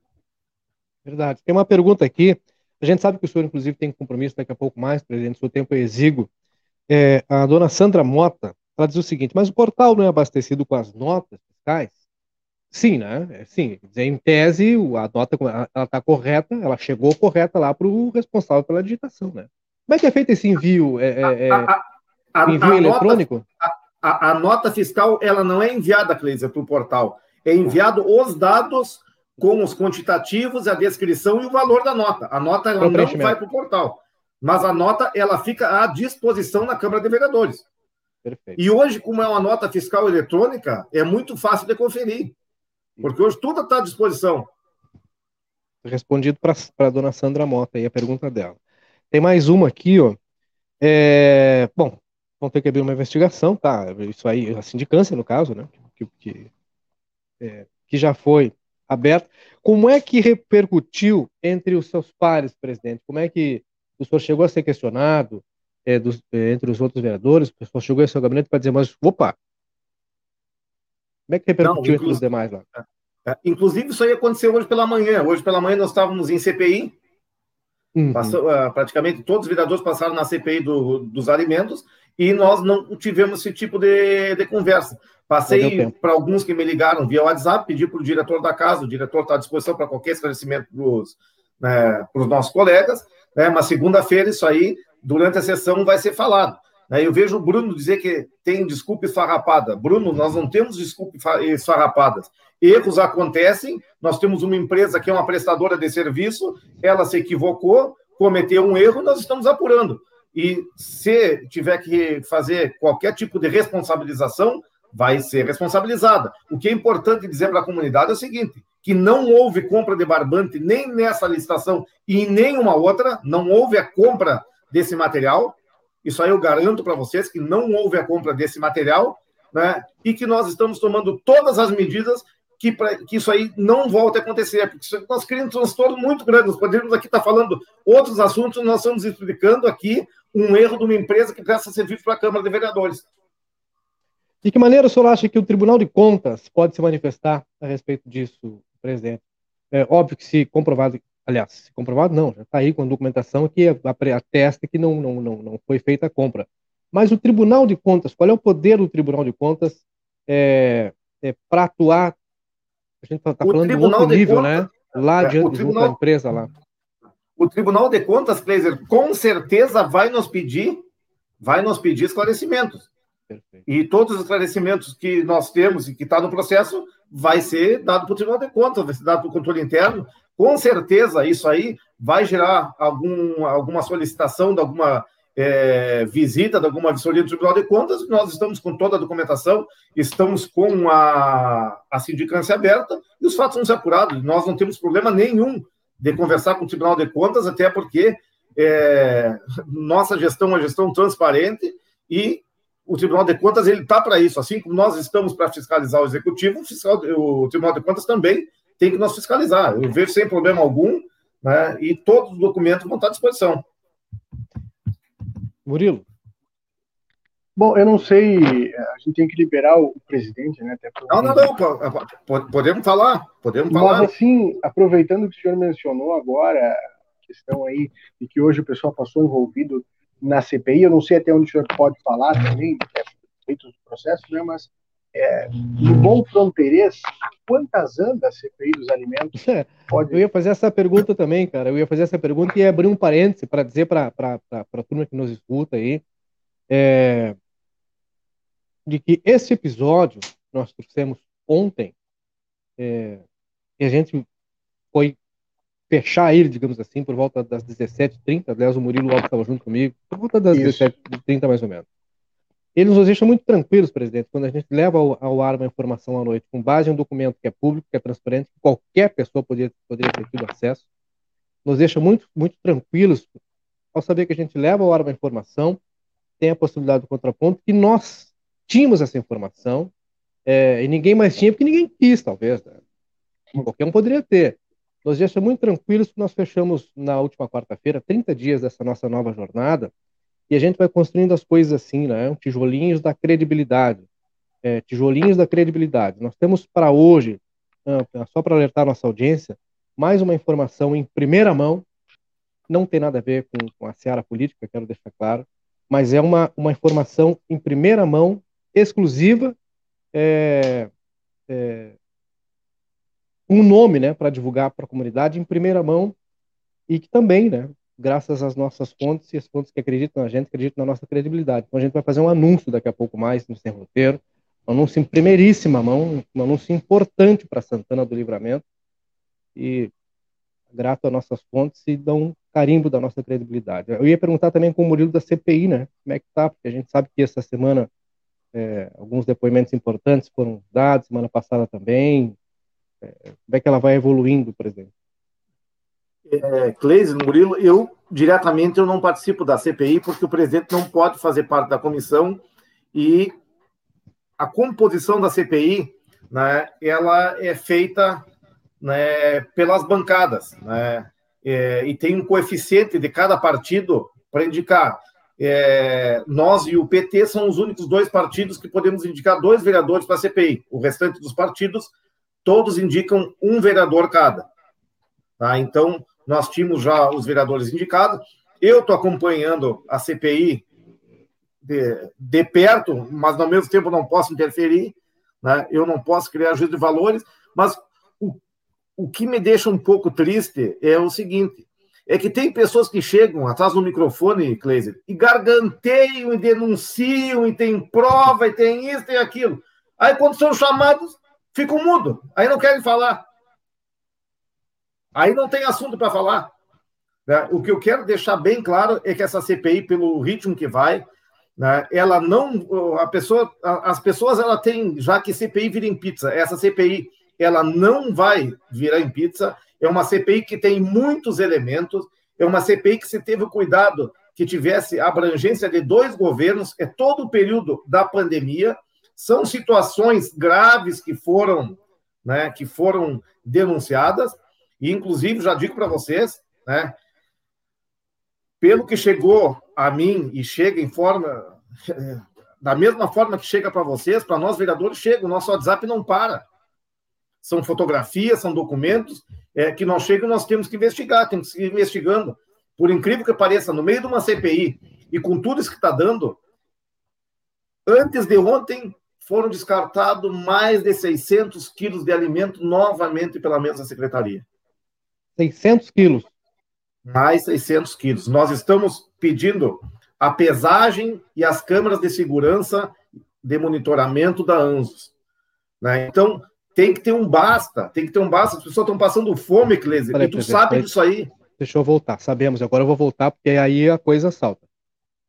Verdade. Tem uma pergunta aqui. A gente sabe que o senhor, inclusive, tem compromisso daqui a pouco mais, presidente, seu tempo é exíguo. É, a dona Sandra Mota, ela diz o seguinte, mas o portal não é abastecido com as notas fiscais? Sim, né? É, sim. Em tese, a nota ela está correta, ela chegou correta lá para o responsável pela digitação, né? Como é que é feito esse envio? É, é, é a, a, a, envio eletrônico? Nota, a, nota fiscal ela não é enviada, Cleisa, para o portal. É enviado os dados com os quantitativos, a descrição e o valor da nota. A nota ela não vai para o portal, mas a nota ela fica à disposição na Câmara de Vereadores. Perfeito. E hoje, como é uma nota fiscal eletrônica, é muito fácil de conferir, porque hoje tudo está à disposição. Respondido para a dona Sandra Mota aí a pergunta dela. Tem mais uma aqui, ó. É, bom, vão ter que abrir uma investigação, tá? Isso aí, a sindicância, no caso, né? Que, que, é, que já foi aberta. Como é que repercutiu entre os seus pares, presidente? Como é que o senhor chegou a ser questionado é, dos, é, entre os outros vereadores? O senhor chegou ao seu gabinete para dizer, mas opa, como é que repercutiu Não, entre os demais lá? É, inclusive, isso aí aconteceu hoje pela manhã. Hoje pela manhã nós estávamos em CPI. Uhum. Passou, uh, praticamente todos os vereadores passaram na CPI do, dos alimentos e nós não tivemos esse tipo de, de conversa. Passei para alguns que me ligaram via WhatsApp, pedi para o diretor da casa, o diretor está à disposição para qualquer esclarecimento para os né, nossos colegas, né, mas segunda-feira isso aí, durante a sessão, vai ser falado. Né, eu vejo o Bruno dizer que tem desculpa esfarrapada. Bruno, nós não temos desculpa esfarrapadas. Erros acontecem, nós temos uma empresa que é uma prestadora de serviço, ela se equivocou, cometeu um erro, nós estamos apurando. E se tiver que fazer qualquer tipo de responsabilização, vai ser responsabilizada. O que é importante dizer para a comunidade é o seguinte: que não houve compra de barbante nem nessa licitação e em nenhuma outra, não houve a compra desse material. Isso aí eu garanto para vocês que não houve a compra desse material, né? E que nós estamos tomando todas as medidas que, pra, que isso aí não volte a acontecer, porque nós criamos um transtorno muito grande. Nós poderíamos aqui estar falando outros assuntos, nós estamos explicando aqui um erro de uma empresa que presta serviço para a Câmara de Vereadores. De que maneira o senhor acha que o Tribunal de Contas pode se manifestar a respeito disso, presidente? É óbvio que se comprovado, aliás, se comprovado não, já está aí com a documentação que atesta que não, não, não, não foi feita a compra. Mas o Tribunal de Contas, qual é o poder do Tribunal de Contas é, é, para atuar? A gente está falando de outro nível, Contas, né? Lá é, diante tribunal, da empresa lá. O Tribunal de Contas, Kleiser, com certeza vai nos pedir, vai nos pedir esclarecimentos. Perfeito. E todos os esclarecimentos que nós temos e que está no processo vai ser dado para o Tribunal de Contas, vai ser dado para o controle interno. Com certeza, isso aí vai gerar algum, alguma solicitação de alguma é, visita, de alguma vistoria do Tribunal de Contas. Nós estamos com toda a documentação, estamos com a, a sindicância aberta e os fatos vão ser apurados. Nós não temos problema nenhum de conversar com o Tribunal de Contas, até porque é, nossa gestão é uma gestão transparente e o Tribunal de Contas ele está para isso, assim como nós estamos para fiscalizar o executivo, o, fiscal, o, Tribunal de Contas também tem que nos fiscalizar. Eu vejo sem problema algum, né, e todos os documentos vão estar à disposição. Murilo. Bom, eu não sei, gente tem que liberar o presidente, né? Não, não, não, podemos falar, podemos falar. Mas assim, aproveitando que o senhor mencionou agora a questão aí de que hoje o pessoal passou envolvido na CPI. Eu não sei até onde o senhor pode falar também, é, feito do processo, né? Mas é, no bom fronteirês, quantas anda a CPI dos alimentos? (laughs) Pode... Eu ia fazer essa pergunta também, cara. Eu ia fazer essa pergunta e abrir um parêntese para dizer para a turma que nos escuta aí é, de que esse episódio nós trouxemos ontem é, e a gente foi fechar ele, digamos assim, por volta das 17h30. Aliás, o Murilo Alves estava junto comigo, por volta das 17h30 mais ou menos. Ele nos deixa muito tranquilos, presidente, quando a gente leva ao, ao, ar uma informação à noite com base em um documento que é público, que é transparente, que qualquer pessoa poderia, poderia ter tido acesso. Nos deixa muito, muito tranquilos ao saber que a gente leva ao ar uma informação, tem a possibilidade do contraponto, que nós tínhamos essa informação é, e ninguém mais tinha, porque ninguém quis, talvez. Né? Qualquer um poderia ter nos deixa muito tranquilos que nós fechamos na última quarta-feira 30 dias dessa nossa nova jornada e a gente vai construindo as coisas assim, né? Tijolinhos da credibilidade. É, tijolinhos da credibilidade. Nós temos para hoje, só para alertar nossa audiência, mais uma informação em primeira mão, não tem nada a ver com, com a seara política, quero deixar claro, mas é uma, uma informação em primeira mão, exclusiva, é, é, um nome né, para divulgar para a comunidade em primeira mão e que também, né, graças às nossas fontes e as fontes que acreditam na gente, acreditam na nossa credibilidade. Então a gente vai fazer um anúncio daqui a pouco mais no Sem Roteiro, um anúncio em primeiríssima mão, um anúncio importante para Santana do Livramento e grato às nossas fontes e dão um carimbo da nossa credibilidade. Eu ia perguntar também com o Murilo da CPI, né, como é que tá, porque a gente sabe que essa semana é, alguns depoimentos importantes foram dados, semana passada também, como é que ela vai evoluindo, por exemplo? É, Cleise, Murilo, eu diretamente eu não participo da CPI porque o presidente não pode fazer parte da comissão e a composição da CPI, né, ela é feita né, pelas bancadas, né, é, e tem um coeficiente de cada partido para indicar. É, nós e o PT são os únicos dois partidos que podemos indicar dois vereadores para a CPI. O restante dos partidos todos indicam um vereador cada. Tá? Então, nós tínhamos já os vereadores indicados. Eu estou acompanhando a CPI de, de, perto, mas ao mesmo tempo não posso interferir, né? eu não posso criar juízo de valores, mas o, o que me deixa um pouco triste é o seguinte, é que tem pessoas que chegam atrás do microfone, Kleiser, e garganteiam e denunciam, e tem prova, e tem isso, tem aquilo. Aí, quando são chamados, ficam mudo, aí não querem falar. Aí não tem assunto para falar. Né? O que eu quero deixar bem claro é que essa CPI, pelo ritmo que vai, né, ela não. A pessoa, as pessoas ela têm já que CPI vira em pizza. Essa CPI ela não vai virar em pizza. É uma CPI que tem muitos elementos. É uma CPI que se teve o cuidado que tivesse abrangência de dois governos. É todo o período da pandemia. São situações graves que foram, né, que foram denunciadas. E inclusive já digo para vocês, né, pelo que chegou a mim e chega em forma, (laughs) da mesma forma que chega para vocês, para nós vereadores chega, o nosso WhatsApp não para. São fotografias, são documentos é, que não chegam, nós temos que investigar, temos que ir investigando. Por incrível que pareça, no meio de uma CPI e com tudo isso que está dando, antes de ontem foram descartados mais de 600 quilos de alimento novamente pela mesma secretaria. 600 quilos? mais 600 quilos. Nós estamos pedindo a pesagem e as câmeras de segurança de monitoramento da ANSOS. Né? Então, tem que ter um basta, tem que ter um basta. As pessoas estão passando fome, Clésia, e tu sabe disso aí. Deixa eu voltar, sabemos, agora eu vou voltar, porque aí a coisa salta.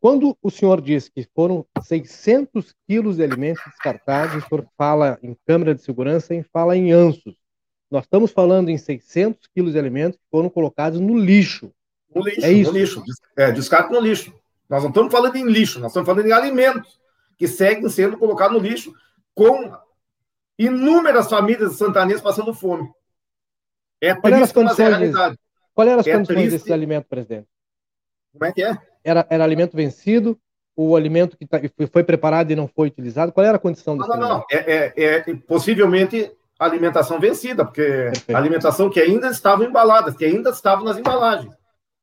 Quando o senhor diz que foram 600 quilos de alimentos descartados, o senhor fala em câmera de segurança e fala em ansos. Nós estamos falando em 600 quilos de alimentos que foram colocados no lixo. No lixo, é isso. no lixo. É, descarte no lixo. Nós não estamos falando em lixo, nós estamos falando em alimentos que seguem sendo colocados no lixo com inúmeras famílias santanenses passando fome. É Qual triste, mas é a realidade. Qual eram as é condições triste. desse alimento, presidente? Como é que é? Era, era alimento vencido, o alimento que tá, foi preparado e não foi utilizado? Qual era a condição desse não, não, Não, é, é, é, possivelmente alimentação vencida, porque Perfeito. alimentação que ainda estava embalada, que ainda estava nas embalagens.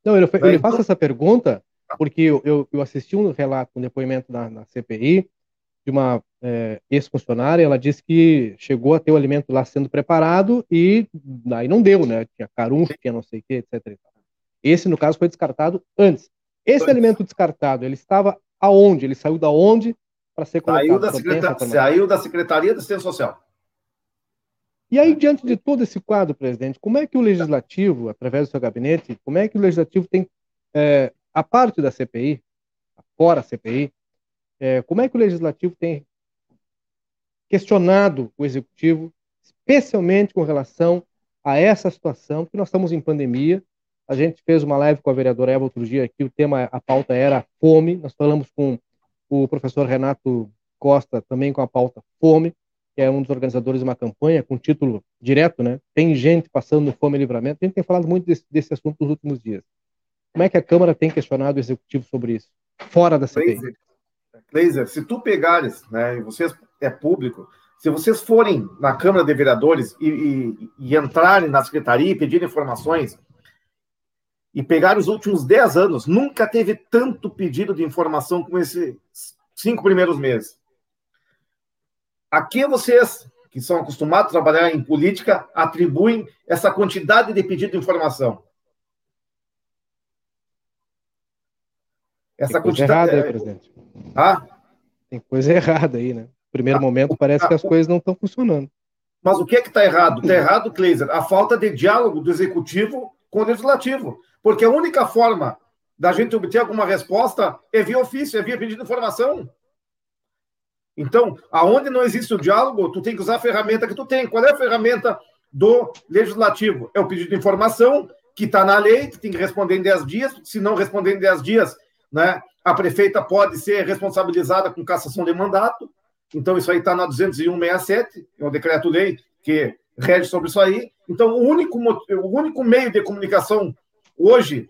Não, ele, ele então... faz essa pergunta porque eu, eu, eu, assisti um relato, um depoimento na, na CPI de uma é, ex-funcionária, ela disse que chegou a ter o alimento lá sendo preparado e aí não deu, né? Tinha carunfo, tinha não sei o que, etc. Esse, no caso, foi descartado antes. Esse antes. alimento descartado, ele estava aonde? Ele saiu da onde para ser colocado? Saiu da, secretar... saiu da Secretaria da Assistência Social. E aí, diante de todo esse quadro, presidente, como é que o legislativo, através do seu gabinete, como é que o legislativo tem, é, a parte da CPI, fora a CPI, é, como é que o legislativo tem questionado o executivo, especialmente com relação a essa situação, porque nós estamos em pandemia. A gente fez uma live com a vereadora Eva outro dia aqui, o tema, a pauta era fome. Nós falamos com o professor Renato Costa também com a pauta fome que é um dos organizadores de uma campanha com título direto, né? Tem gente passando fome e livramento. A gente tem falado muito desse, desse assunto nos últimos dias. Como é que a Câmara tem questionado o Executivo sobre isso? Fora da CPI. Laser, se tu pegares, né, e vocês é público, se vocês forem na Câmara de Vereadores e, e, e entrarem na Secretaria e pedirem informações, e pegar os últimos 10 anos, nunca teve tanto pedido de informação como esses cinco primeiros meses. Aqui vocês, que são acostumados a trabalhar em política, atribuem essa quantidade de pedido de informação. Essa Tem coisa quantidade. Errada aí, presidente. Ah? Tem coisa errada aí, né? Primeiro ah, momento parece que as coisas não estão funcionando. Mas o que é que está errado? Está errado, Kleiser, a falta de diálogo do executivo com o legislativo. Porque a única forma da gente obter alguma resposta é via ofício, é via pedido de informação. Então, aonde não existe o diálogo, tu tem que usar a ferramenta que tu tem. Qual é a ferramenta do legislativo? É o pedido de informação, que está na lei, que tem que responder em 10 dias. Se não responder em 10 dias, né, a prefeita pode ser responsabilizada com cassação de mandato. Então, isso aí está na 20167, é um decreto-lei que rege sobre isso aí. Então, o único, o único meio de comunicação hoje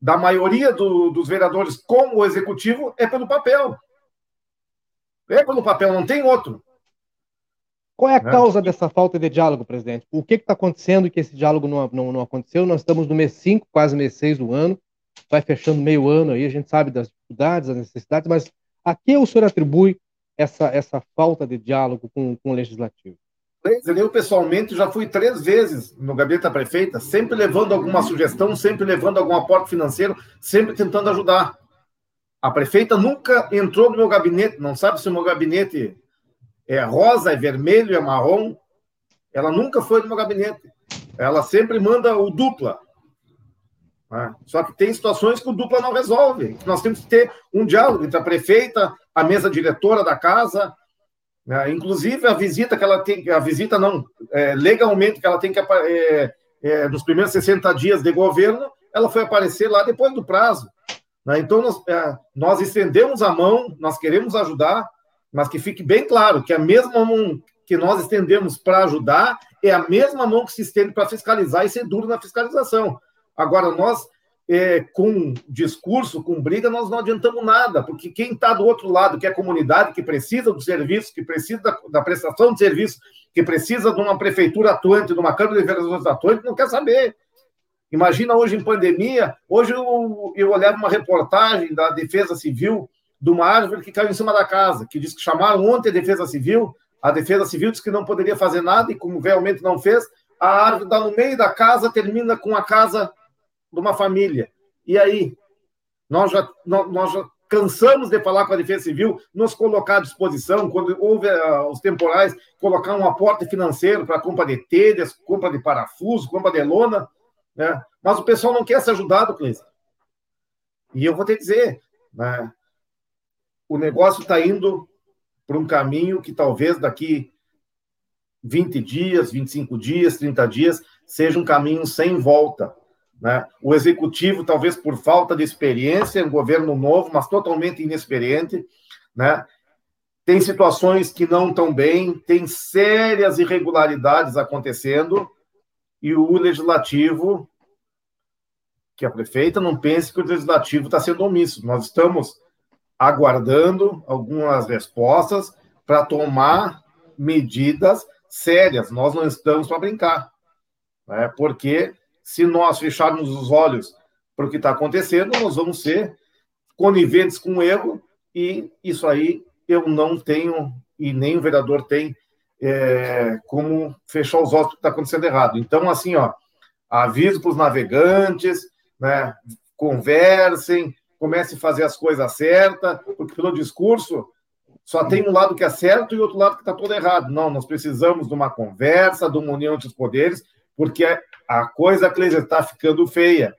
da maioria do, dos vereadores com o executivo é pelo papel. É pelo papel, não tem outro. Qual é a é. causa dessa falta de diálogo, presidente? O que está acontecendo que esse diálogo não, não, não, aconteceu? Nós estamos no mês 5, quase mês 6 do ano, vai fechando meio ano aí, a gente sabe das dificuldades, das necessidades, mas a que o senhor atribui essa, essa falta de diálogo com, com o legislativo? Eu, pessoalmente, já fui três vezes no gabinete da prefeita, sempre levando alguma sugestão, sempre levando algum aporte financeiro, sempre tentando ajudar. A prefeita nunca entrou no meu gabinete, não sabe se o meu gabinete é rosa, é vermelho, é marrom. Ela nunca foi no meu gabinete. Ela sempre manda o dupla. Né? Só que tem situações que o dupla não resolve. Nós temos que ter um diálogo entre a prefeita, a mesa diretora da casa, né? inclusive a visita que ela tem, a visita não, é, legalmente que ela tem que é, é, nos primeiros 60 dias de governo, ela foi aparecer lá depois do prazo. Né? Então nós, é, nós estendemos a mão, nós queremos ajudar, mas que fique bem claro que a mesma mão que nós estendemos para ajudar é a mesma mão que se estende para fiscalizar e ser duro na fiscalização. Agora, nós, é, com discurso, com briga, nós não adiantamos nada, porque quem está do outro lado, que é a comunidade, que precisa do serviço, que precisa da, da prestação de serviço, que precisa de uma prefeitura atuante, de uma Câmara de Vereadores atuante, não quer saber. Imagina hoje em pandemia, hoje eu, eu olhava uma reportagem da Defesa Civil de uma árvore que caiu em cima da casa, que diz que chamaram ontem a Defesa Civil, a Defesa Civil disse que não poderia fazer nada, e como realmente não fez, a árvore está no meio da casa, termina com a casa de uma família. E aí? Nós já, nós já cansamos de falar com a Defesa Civil, nos colocar à disposição, quando houve uh, os temporais, colocar um aporte financeiro para compra de telhas, compra de parafuso, compra de lona, né? mas o pessoal não quer ser ajudado, Cleiton. E eu vou te dizer, né? o negócio está indo para um caminho que talvez daqui 20 dias, 25 dias, 30 dias, seja um caminho sem volta. Né? O executivo, talvez por falta de experiência, um governo novo, mas totalmente inexperiente, né? tem situações que não estão bem, tem sérias irregularidades acontecendo, e o legislativo, que a prefeita não pense que o legislativo está sendo omisso. Nós estamos aguardando algumas respostas para tomar medidas sérias. Nós não estamos para brincar, né? porque se nós fecharmos os olhos para o que está acontecendo, nós vamos ser coniventes com o erro, e isso aí eu não tenho, e nem o vereador tem, é, como fechar os olhos para o que está acontecendo errado. Então, assim, ó, aviso para os navegantes, né, conversem, comecem a fazer as coisas certas, porque pelo discurso só tem um lado que é certo e outro lado que está todo errado. Não, nós precisamos de uma conversa, de uma união entre os poderes, porque a coisa, Cleiser, está ficando feia.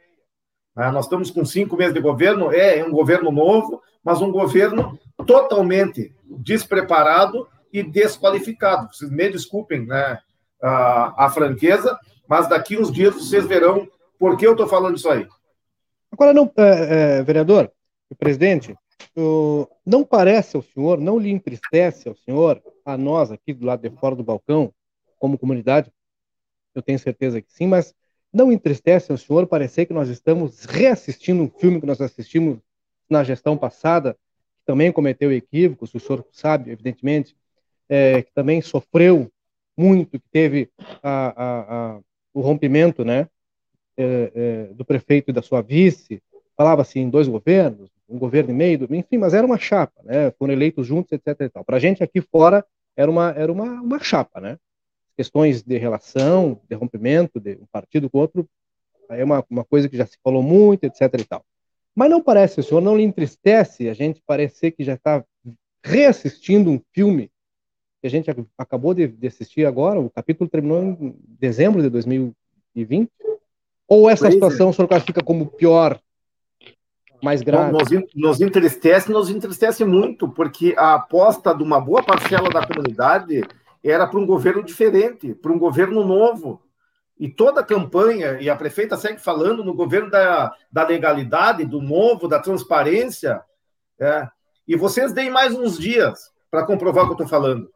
Ah, nós estamos com cinco meses de governo, é, é um governo novo, mas um governo totalmente despreparado e desqualificado. Vocês me desculpem né, a, a franqueza, mas daqui uns dias vocês verão por que eu estou falando isso aí. Agora, não, é, é, vereador, presidente, não parece ao senhor, não lhe entristece ao senhor, a nós aqui do lado de fora do balcão, como comunidade, eu tenho certeza que sim, mas não entristece ao senhor parecer que nós estamos reassistindo um filme que nós assistimos na gestão passada, que também cometeu equívocos, o senhor sabe, evidentemente, é, que também sofreu muito, que teve a, a, a, o rompimento né, é, é, do prefeito e da sua vice, falava-se em dois governos, um governo e meio, enfim, mas era uma chapa, né, foram eleitos juntos, etc. Para a gente aqui fora era uma, era uma, uma chapa, né? Questões de relação, de rompimento de um partido com outro, é uma, uma coisa que já se falou muito, etc. e tal. Mas não parece, o senhor não lhe entristece a gente parecer que já está reassistindo um filme que a gente acabou de, de, assistir agora, o capítulo terminou em dezembro de 2020? Ou essa pois é. situação é. o senhor classifica como pior, mais grave? Nos, nos entristece, nos entristece muito, porque a aposta de uma boa parcela da comunidade era para um governo diferente, para um governo novo. E toda a campanha, e a prefeita segue falando no governo da, da legalidade, do novo, da transparência. É, e vocês deem mais uns dias para comprovar o que eu estou falando.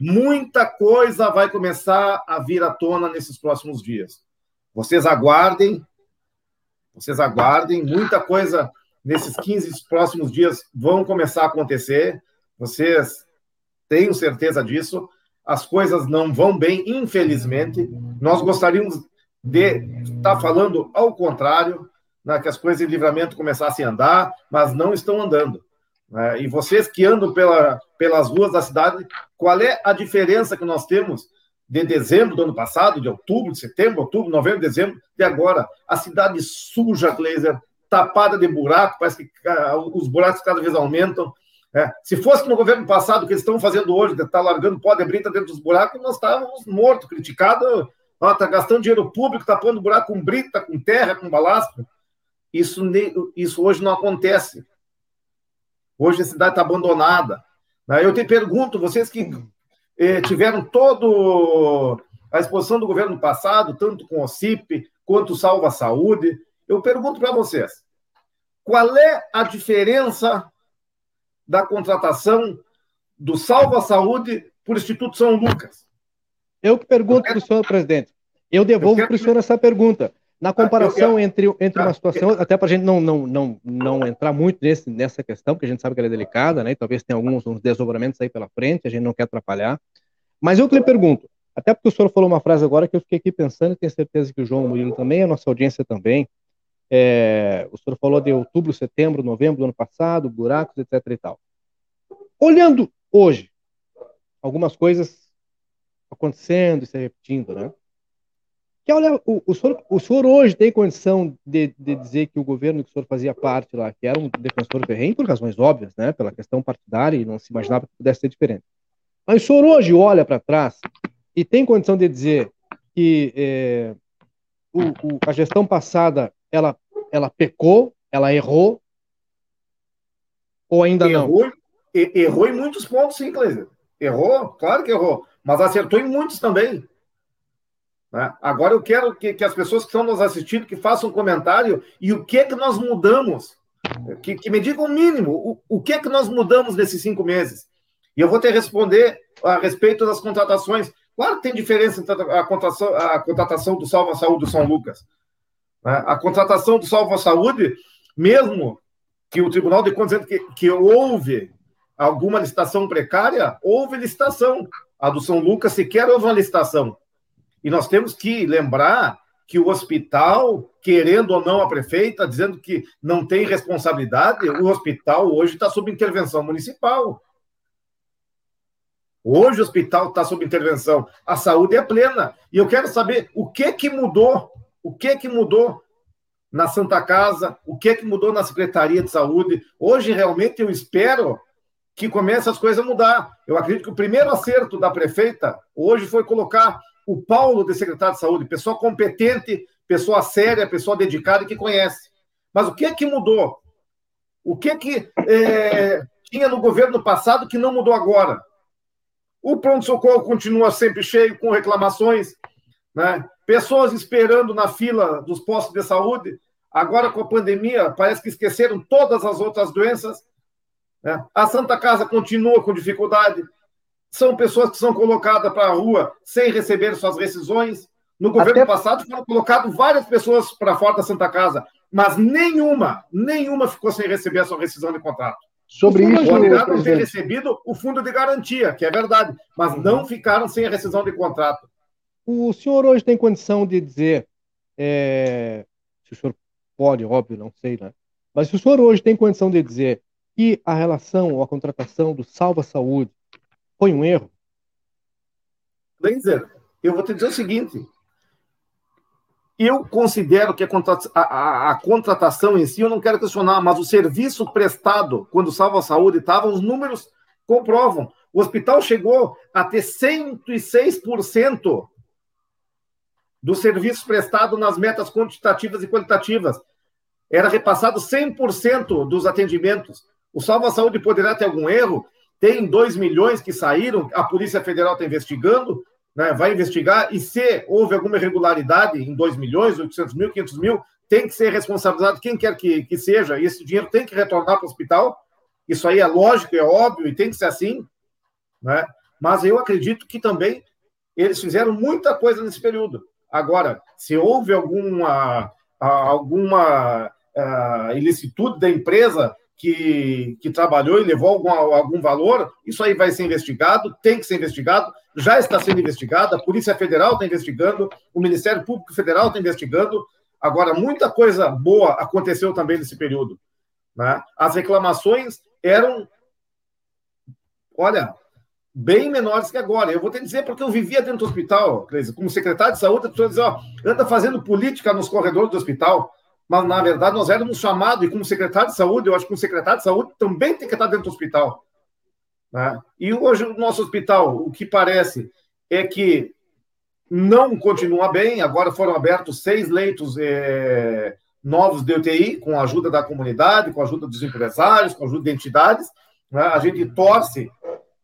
Muita coisa vai começar a vir à tona nesses próximos dias. Vocês aguardem, vocês aguardem, muita coisa nesses 15 próximos dias vão começar a acontecer. Vocês tenho certeza disso. As coisas não vão bem, infelizmente. Nós gostaríamos de estar falando ao contrário, né, que as coisas de livramento começassem a andar, mas não estão andando. Né? E vocês que andam pela, pelas ruas da cidade, qual é a diferença que nós temos de dezembro do ano passado, de outubro, de setembro, outubro, novembro, dezembro, de agora? A cidade suja, Gleiser, tapada de buraco, parece que os buracos cada vez aumentam. É, se fosse no governo passado o que eles estão fazendo hoje, de estar tá largando pó de brita dentro dos buracos, nós estávamos mortos, criticados ó, tá gastando dinheiro público, tá pondo buraco com brita, com terra, com balasco. Isso, isso hoje não acontece. Hoje a cidade está abandonada. Eu te pergunto, vocês que eh, tiveram todo a exposição do governo passado, tanto com o CIP quanto o Salva Saúde, eu pergunto para vocês, qual é a diferença da contratação do Salva Saúde por Instituto São Lucas? Eu que pergunto para o senhor, presidente. Eu devolvo para o senhor essa pergunta. Na comparação entre, entre uma situação, até para a gente não, não, não, não entrar muito nesse, nessa questão, porque a gente sabe que ela é delicada, né? E talvez tenha alguns uns desdobramentos aí pela frente, a gente não quer atrapalhar. Mas eu que lhe pergunto, até porque o senhor falou uma frase agora que eu fiquei aqui pensando, e tenho certeza que o João Murilo também, a nossa audiência também. É, o senhor falou de outubro, setembro, novembro do ano passado, buracos, etc. e tal. Olhando hoje, algumas coisas acontecendo e se repetindo, né? Que olha, o, o, senhor, o senhor hoje tem condição de, de, dizer que o governo que o senhor fazia parte lá, que era um defensor ferrenho, por razões óbvias, né? Pela questão partidária e não se imaginava que pudesse ser diferente. Mas o senhor hoje olha para trás e tem condição de dizer que é, o, o, a gestão passada ela, ela pecou, ela errou, ou ainda errou, não? Errou em muitos pontos, sim, Cleiser. Errou, claro que errou, mas acertou em muitos também. Né? Agora eu quero que, que, as pessoas que estão nos assistindo que façam um comentário e o que é que nós mudamos, que, que me digam o mínimo, o, o que é que nós mudamos nesses cinco meses. E eu vou ter responder a respeito das contratações. Claro que tem diferença entre a contratação, a contratação do Salva Saúde do São Lucas. Né? A contratação do Salva Saúde, mesmo que o Tribunal de Contas que, que houve alguma licitação precária, houve licitação. A do São Lucas sequer houve uma licitação. E nós temos que lembrar que o hospital, querendo ou não a prefeita, dizendo que não tem responsabilidade, o hospital hoje está sob intervenção municipal. Hoje o hospital está sob intervenção. A saúde é plena. E eu quero saber o que que mudou, o que que mudou na Santa Casa, o que que mudou na Secretaria de Saúde. Hoje realmente eu espero que comece as coisas a mudar. Eu acredito que o primeiro acerto da prefeita hoje foi colocar o Paulo de secretário de saúde, pessoa competente, pessoa séria, pessoa dedicada que conhece. Mas o que é que mudou? O que é que é, tinha no governo passado que não mudou agora? O pronto-socorro continua sempre cheio, com reclamações, né? Pessoas esperando na fila dos postos de saúde. Agora, com a pandemia, parece que esqueceram todas as outras doenças. Né? A Santa Casa continua com dificuldade. São pessoas que são colocadas para a rua sem receber suas rescisões. No governo Até... passado foram colocadas várias pessoas para fora da Santa Casa, mas nenhuma, nenhuma ficou sem receber a sua rescisão de contrato. Sobre isso, poderiam ter recebido o fundo de garantia, que é verdade, mas uhum. não ficaram sem a rescisão de contrato. O senhor hoje tem condição de dizer, é... se o senhor pode, óbvio, não sei, né? Mas se o senhor hoje tem condição de dizer que a relação ou a contratação do Salva Saúde foi um erro? Laser, eu vou te dizer o seguinte. Eu considero que a, a, a, contratação em si, eu não quero questionar, mas o serviço prestado, quando o Salva Saúde estava, os números comprovam. O hospital chegou a ter 106% do serviço prestado nas metas quantitativas e qualitativas. Era repassado 100% dos atendimentos. O Salva Saúde poderá ter algum erro, tem 2 milhões que saíram, a Polícia Federal está investigando, né, vai investigar, e se houve alguma irregularidade em 2 milhões, 800 mil, 500 mil, tem que ser responsabilizado quem quer que, que seja, e esse dinheiro tem que retornar para o hospital. Isso aí é lógico, é óbvio, e tem que ser assim. Né? Mas eu acredito que também eles fizeram muita coisa nesse período. Agora, se houve alguma, alguma uh, ilicitude da empresa que, que trabalhou e levou algum, algum valor, isso aí vai ser investigado, tem que ser investigado, já está sendo investigado, a Polícia Federal está investigando, o Ministério Público Federal está investigando. Agora, muita coisa boa aconteceu também nesse período. Né? As reclamações eram, olha, bem menores que agora. Eu vou te dizer porque eu vivia dentro do hospital, como secretário de saúde, a pessoa dizia, ó, anda fazendo política nos corredores do hospital mas na verdade nós éramos chamados, e como secretário de saúde, eu acho que o secretário de saúde também tem que estar dentro do hospital. Né? E hoje o nosso hospital, o que parece é que não continua bem. Agora foram abertos seis leitos é, novos de UTI, com a ajuda da comunidade, com a ajuda dos empresários, com a ajuda de entidades. Né? A gente torce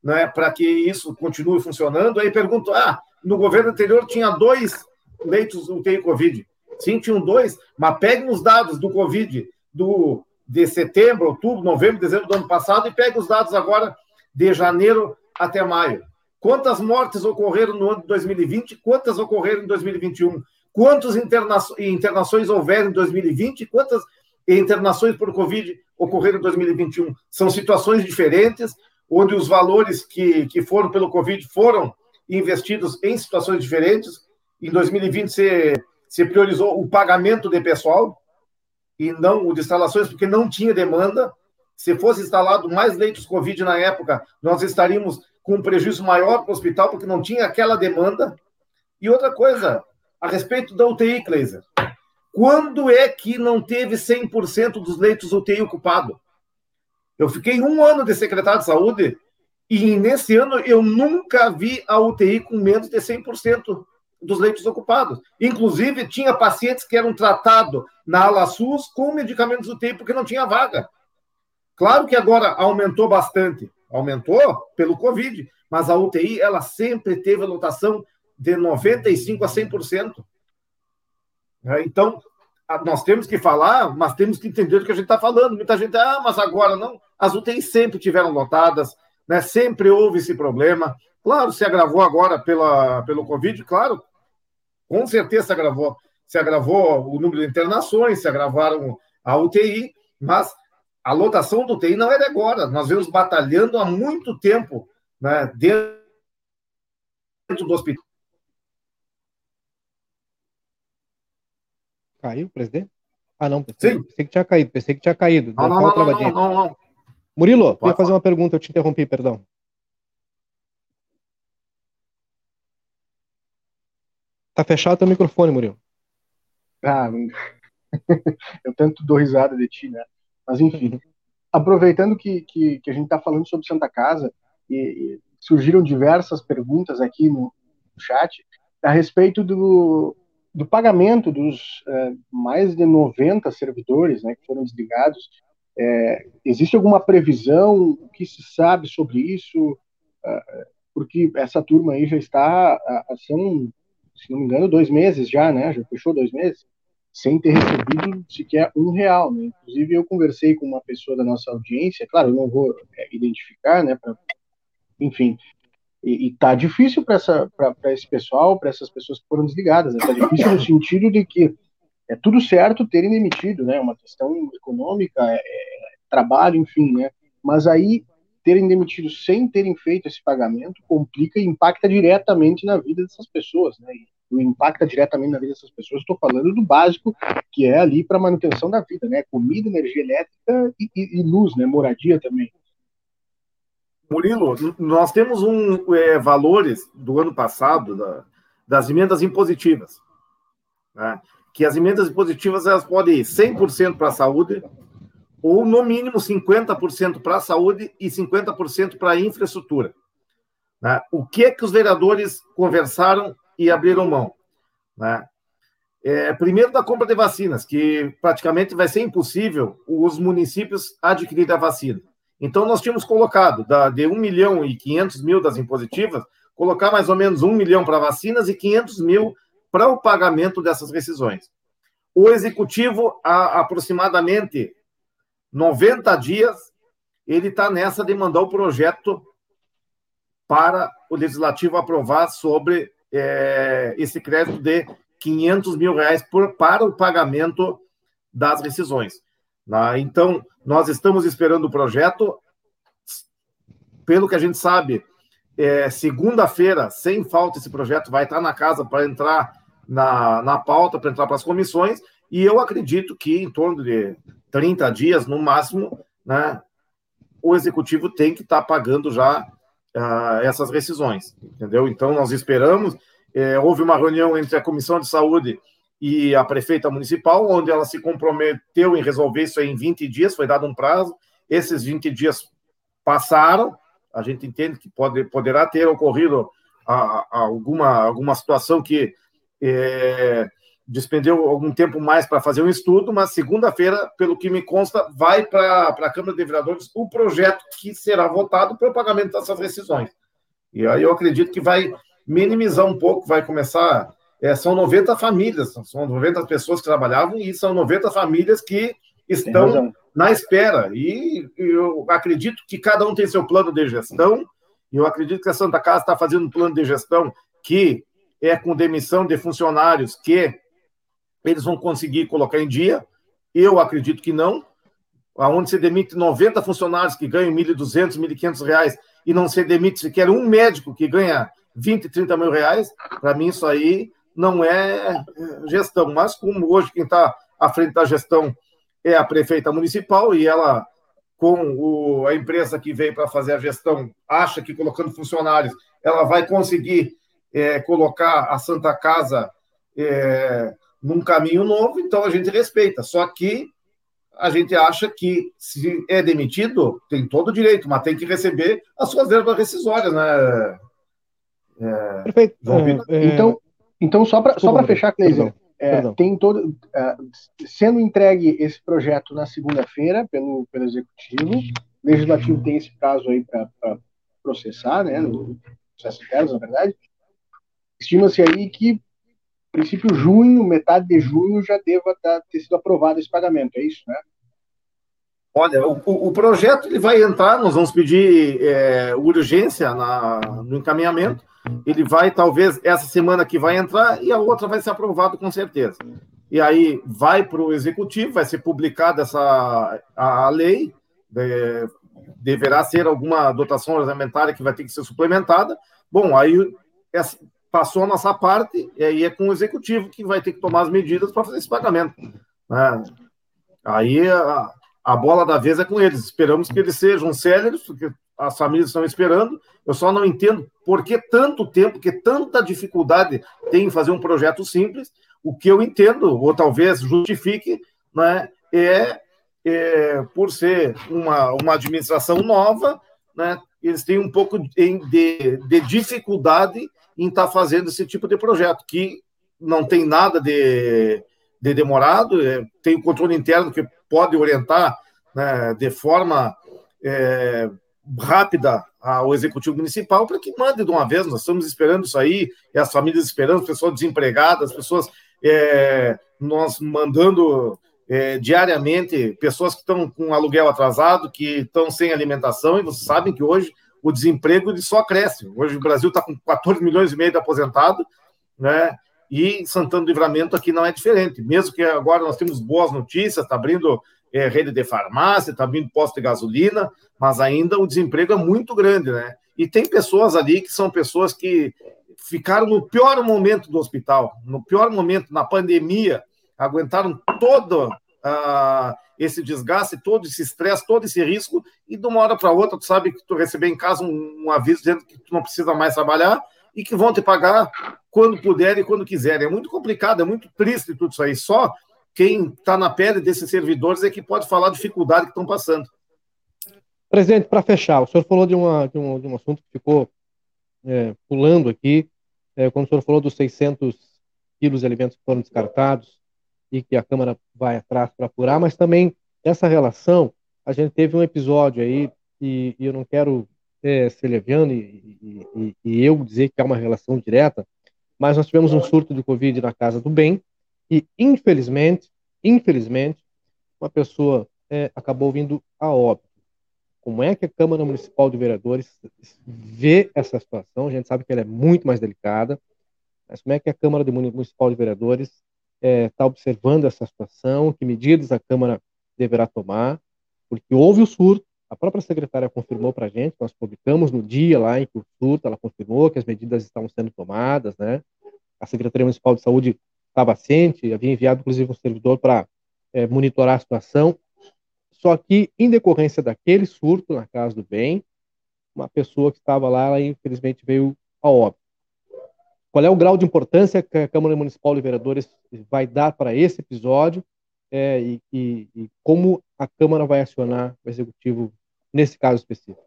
né, para que isso continue funcionando. Aí pergunto: ah, no governo anterior tinha dois leitos UTI Covid. Sim, tinham dois, mas peguem os dados do Covid do, de setembro, outubro, novembro, dezembro do ano passado e peguem os dados agora de janeiro até maio. Quantas mortes ocorreram no ano de 2020? Quantas ocorreram em 2021? Quantas interna internações houveram em 2020? Quantas internações por Covid ocorreram em 2021? São situações diferentes, onde os valores que, que foram pelo Covid foram investidos em situações diferentes. Em 2020, se, se priorizou o pagamento de pessoal e não o de instalações, porque não tinha demanda. Se fosse instalado mais leitos Covid na época, nós estaríamos com um prejuízo maior para o hospital, porque não tinha aquela demanda. E outra coisa, a respeito da UTI, Kleiser. Quando é que não teve 100% dos leitos UTI ocupado? Eu fiquei um ano de secretário de saúde e nesse ano eu nunca vi a UTI com menos de 100% dos leitos ocupados. Inclusive, tinha pacientes que eram tratados na ala SUS com medicamentos UTI porque não tinha vaga. Claro que agora aumentou bastante, aumentou pelo Covid, mas a UTI ela sempre teve a lotação de 95% a 100%. É, então, nós temos que falar, mas temos que entender o que a gente está falando. Muita gente, ah, mas agora não. As UTIs sempre tiveram lotadas, né? sempre houve esse problema. Claro, se agravou agora pela, pelo Covid, claro, com certeza se agravou. Se agravou o número de internações, se agravaram a UTI, mas a lotação do UTI não é de agora. Nós vemos batalhando há muito tempo né, dentro do hospital. Caiu, presidente? Ah, não, pensei, Sim. pensei que tinha caído, pensei que tinha caído. Não, não, não, não, não, não, Murilo, Pode fazer uma pergunta, eu te interrompi, perdão. Tá fechado teu microfone, Murilo. Ah, (laughs) eu tanto dou risada de ti, né? Mas enfim, aproveitando que, que, que a gente está falando sobre Santa Casa, e, e, surgiram diversas perguntas aqui no, no chat a respeito do, do pagamento dos é, mais de 90 servidores né, que foram desligados. É, existe alguma previsão? O que se sabe sobre isso? É, porque essa turma aí já está, são, se não me engano, dois meses já, né? Já fechou dois meses sem ter recebido sequer um real. Né? Inclusive, eu conversei com uma pessoa da nossa audiência, claro, eu não vou é, identificar, né, pra, enfim, e, e tá difícil para esse pessoal, para essas pessoas que foram desligadas, né? tá difícil no sentido de que é tudo certo terem demitido, né, uma questão econômica, é, é, trabalho, enfim, né, mas aí terem demitido sem terem feito esse pagamento complica e impacta diretamente na vida dessas pessoas, né, e, impacta diretamente na vida dessas pessoas. Estou falando do básico, que é ali para manutenção da vida, né? Comida, energia elétrica e, e, e luz, né? Moradia também. Murilo, nós temos um é, valores do ano passado da, das emendas impositivas, né? Que as emendas impositivas elas podem ir 100% para a saúde ou no mínimo 50% para a saúde e 50% para a infraestrutura. Né? O que é que os vereadores conversaram e abriram mão. Né? É, primeiro, da compra de vacinas, que praticamente vai ser impossível os municípios adquirirem a vacina. Então, nós tínhamos colocado da, de 1 milhão e 500 mil das impositivas, colocar mais ou menos 1 milhão para vacinas e 500 mil para o pagamento dessas rescisões. O executivo, há aproximadamente 90 dias, ele está nessa de mandar o projeto para o legislativo aprovar sobre é, esse crédito de 500 mil reais por, para o pagamento das rescisões. Né? Então, nós estamos esperando o projeto. Pelo que a gente sabe, é, segunda-feira, sem falta, esse projeto vai estar na casa para entrar na, na pauta, para entrar para as comissões, e eu acredito que em torno de 30 dias, no máximo, né, o executivo tem que estar pagando já uh, essas rescisões, entendeu? Então, nós esperamos. É, houve uma reunião entre a Comissão de Saúde e a prefeita municipal, onde ela se comprometeu em resolver isso em 20 dias, foi dado um prazo. Esses 20 dias passaram, a gente entende que pode, poderá ter ocorrido a, a alguma, alguma situação que é, despendeu algum tempo mais para fazer um estudo, mas segunda-feira, pelo que me consta, vai para a Câmara de Vereadores o projeto que será votado para o pagamento dessas rescisões. E aí eu acredito que vai minimizar um pouco, vai começar. É, são 90 famílias, são 90 pessoas que trabalhavam e são 90 famílias que estão na espera. E eu acredito que cada um tem seu plano de gestão. E eu acredito que a Santa Casa está fazendo um plano de gestão que é com demissão de funcionários que eles vão conseguir colocar em dia. Eu acredito que não. Aonde se demite 90 funcionários que ganham 1.200, 1.500 reais e não se demite sequer um médico que ganha 20, 30 mil reais, para mim isso aí não é gestão. Mas como hoje quem está à frente da gestão é a prefeita municipal e ela, com o, a empresa que veio para fazer a gestão, acha que colocando funcionários ela vai conseguir é, colocar a Santa Casa é, num caminho novo, então a gente respeita. Só que a gente acha que se é demitido, tem todo o direito, mas tem que receber as suas verbas rescisórias, né? É, Perfeito. É, é, então, então, só para só fechar, Cleiton, é, tem todo, é, sendo entregue esse projeto na segunda-feira pelo, pelo Executivo, o Legislativo tem esse prazo aí para processar, né, no processo interno, na verdade, estima-se aí que princípio junho, metade de junho, já deva ter sido aprovado esse pagamento, é isso, né? Olha, o, o projeto ele vai entrar, nós vamos pedir é, urgência na, no encaminhamento. Ele vai, talvez, essa semana que vai entrar e a outra vai ser aprovado com certeza. E aí vai para o executivo, vai ser publicada essa a, a lei, é, deverá ser alguma dotação orçamentária que vai ter que ser suplementada. Bom, aí essa, passou a nossa parte, e aí é com o executivo que vai ter que tomar as medidas para fazer esse pagamento. Né? Aí a, a, bola da vez é com eles. Esperamos que eles sejam céleres, porque as famílias estão esperando. Eu só não entendo por que tanto tempo, que tanta dificuldade tem em fazer um projeto simples. O que eu entendo, ou talvez justifique, né, é, é por ser uma, uma administração nova, né, eles têm um pouco de, de, de dificuldade em estar tá fazendo esse tipo de projeto, que não tem nada de, de demorado, é, tem o controle interno que pode orientar né, de forma é, rápida ao executivo municipal para que mande de uma vez. Nós estamos esperando isso aí, e as famílias esperando, as pessoas desempregadas, as pessoas é, nós mandando é, diariamente pessoas que estão com aluguel atrasado, que estão sem alimentação, e vocês sabem que hoje o desemprego ele só cresce. Hoje o Brasil está com 14 milhões e meio de aposentados, né? E Santana do Livramento aqui não é diferente. Mesmo que agora nós temos boas notícias, está abrindo é, rede de farmácia, está abrindo posto de gasolina, mas ainda o desemprego é muito grande, né? E tem pessoas ali que são pessoas que ficaram no pior momento do hospital, no pior momento, na pandemia, aguentaram todo uh, esse desgaste, todo esse estresse, todo esse risco, e de uma hora para outra, tu sabe que tu receber em casa um, um, aviso dizendo que tu não precisa mais trabalhar e que vão te pagar quando puder e quando quiserem. É muito complicado, é muito triste tudo isso aí. Só quem está na pele desses servidores é que pode falar a dificuldade que estão passando. Presidente, para fechar, o senhor falou de, uma, de, um, de um assunto que ficou é, pulando aqui, é, quando o senhor falou dos 600 quilos de alimentos que foram descartados, e que a Câmara vai atrás para apurar, mas também essa relação, a gente teve um episódio aí, e, e eu não quero é, ser leviano e, e, e, eu dizer que há uma relação direta, mas nós tivemos um surto de Covid na Casa do Bem, e infelizmente, infelizmente, uma pessoa é, acabou vindo a óbito. Como é que a Câmara Municipal de Vereadores vê essa situação? A gente sabe que ela é muito mais delicada, mas como é que a Câmara Municipal de Vereadores está é, tá observando essa situação, que medidas a Câmara deverá tomar, porque houve o surto, a própria secretária confirmou para a gente, nós publicamos no dia lá em que o surto, ela confirmou que as medidas estavam sendo tomadas, né? A Secretaria Municipal de Saúde estava ciente, havia enviado inclusive um servidor para é, monitorar a situação. Só que, em decorrência daquele surto na Casa do Bem, uma pessoa que estava lá, ela infelizmente veio a óbito. Qual é o grau de importância que a Câmara Municipal de Vereadores vai dar para esse episódio é, e, e, e, como a Câmara vai acionar o Executivo nesse caso específico?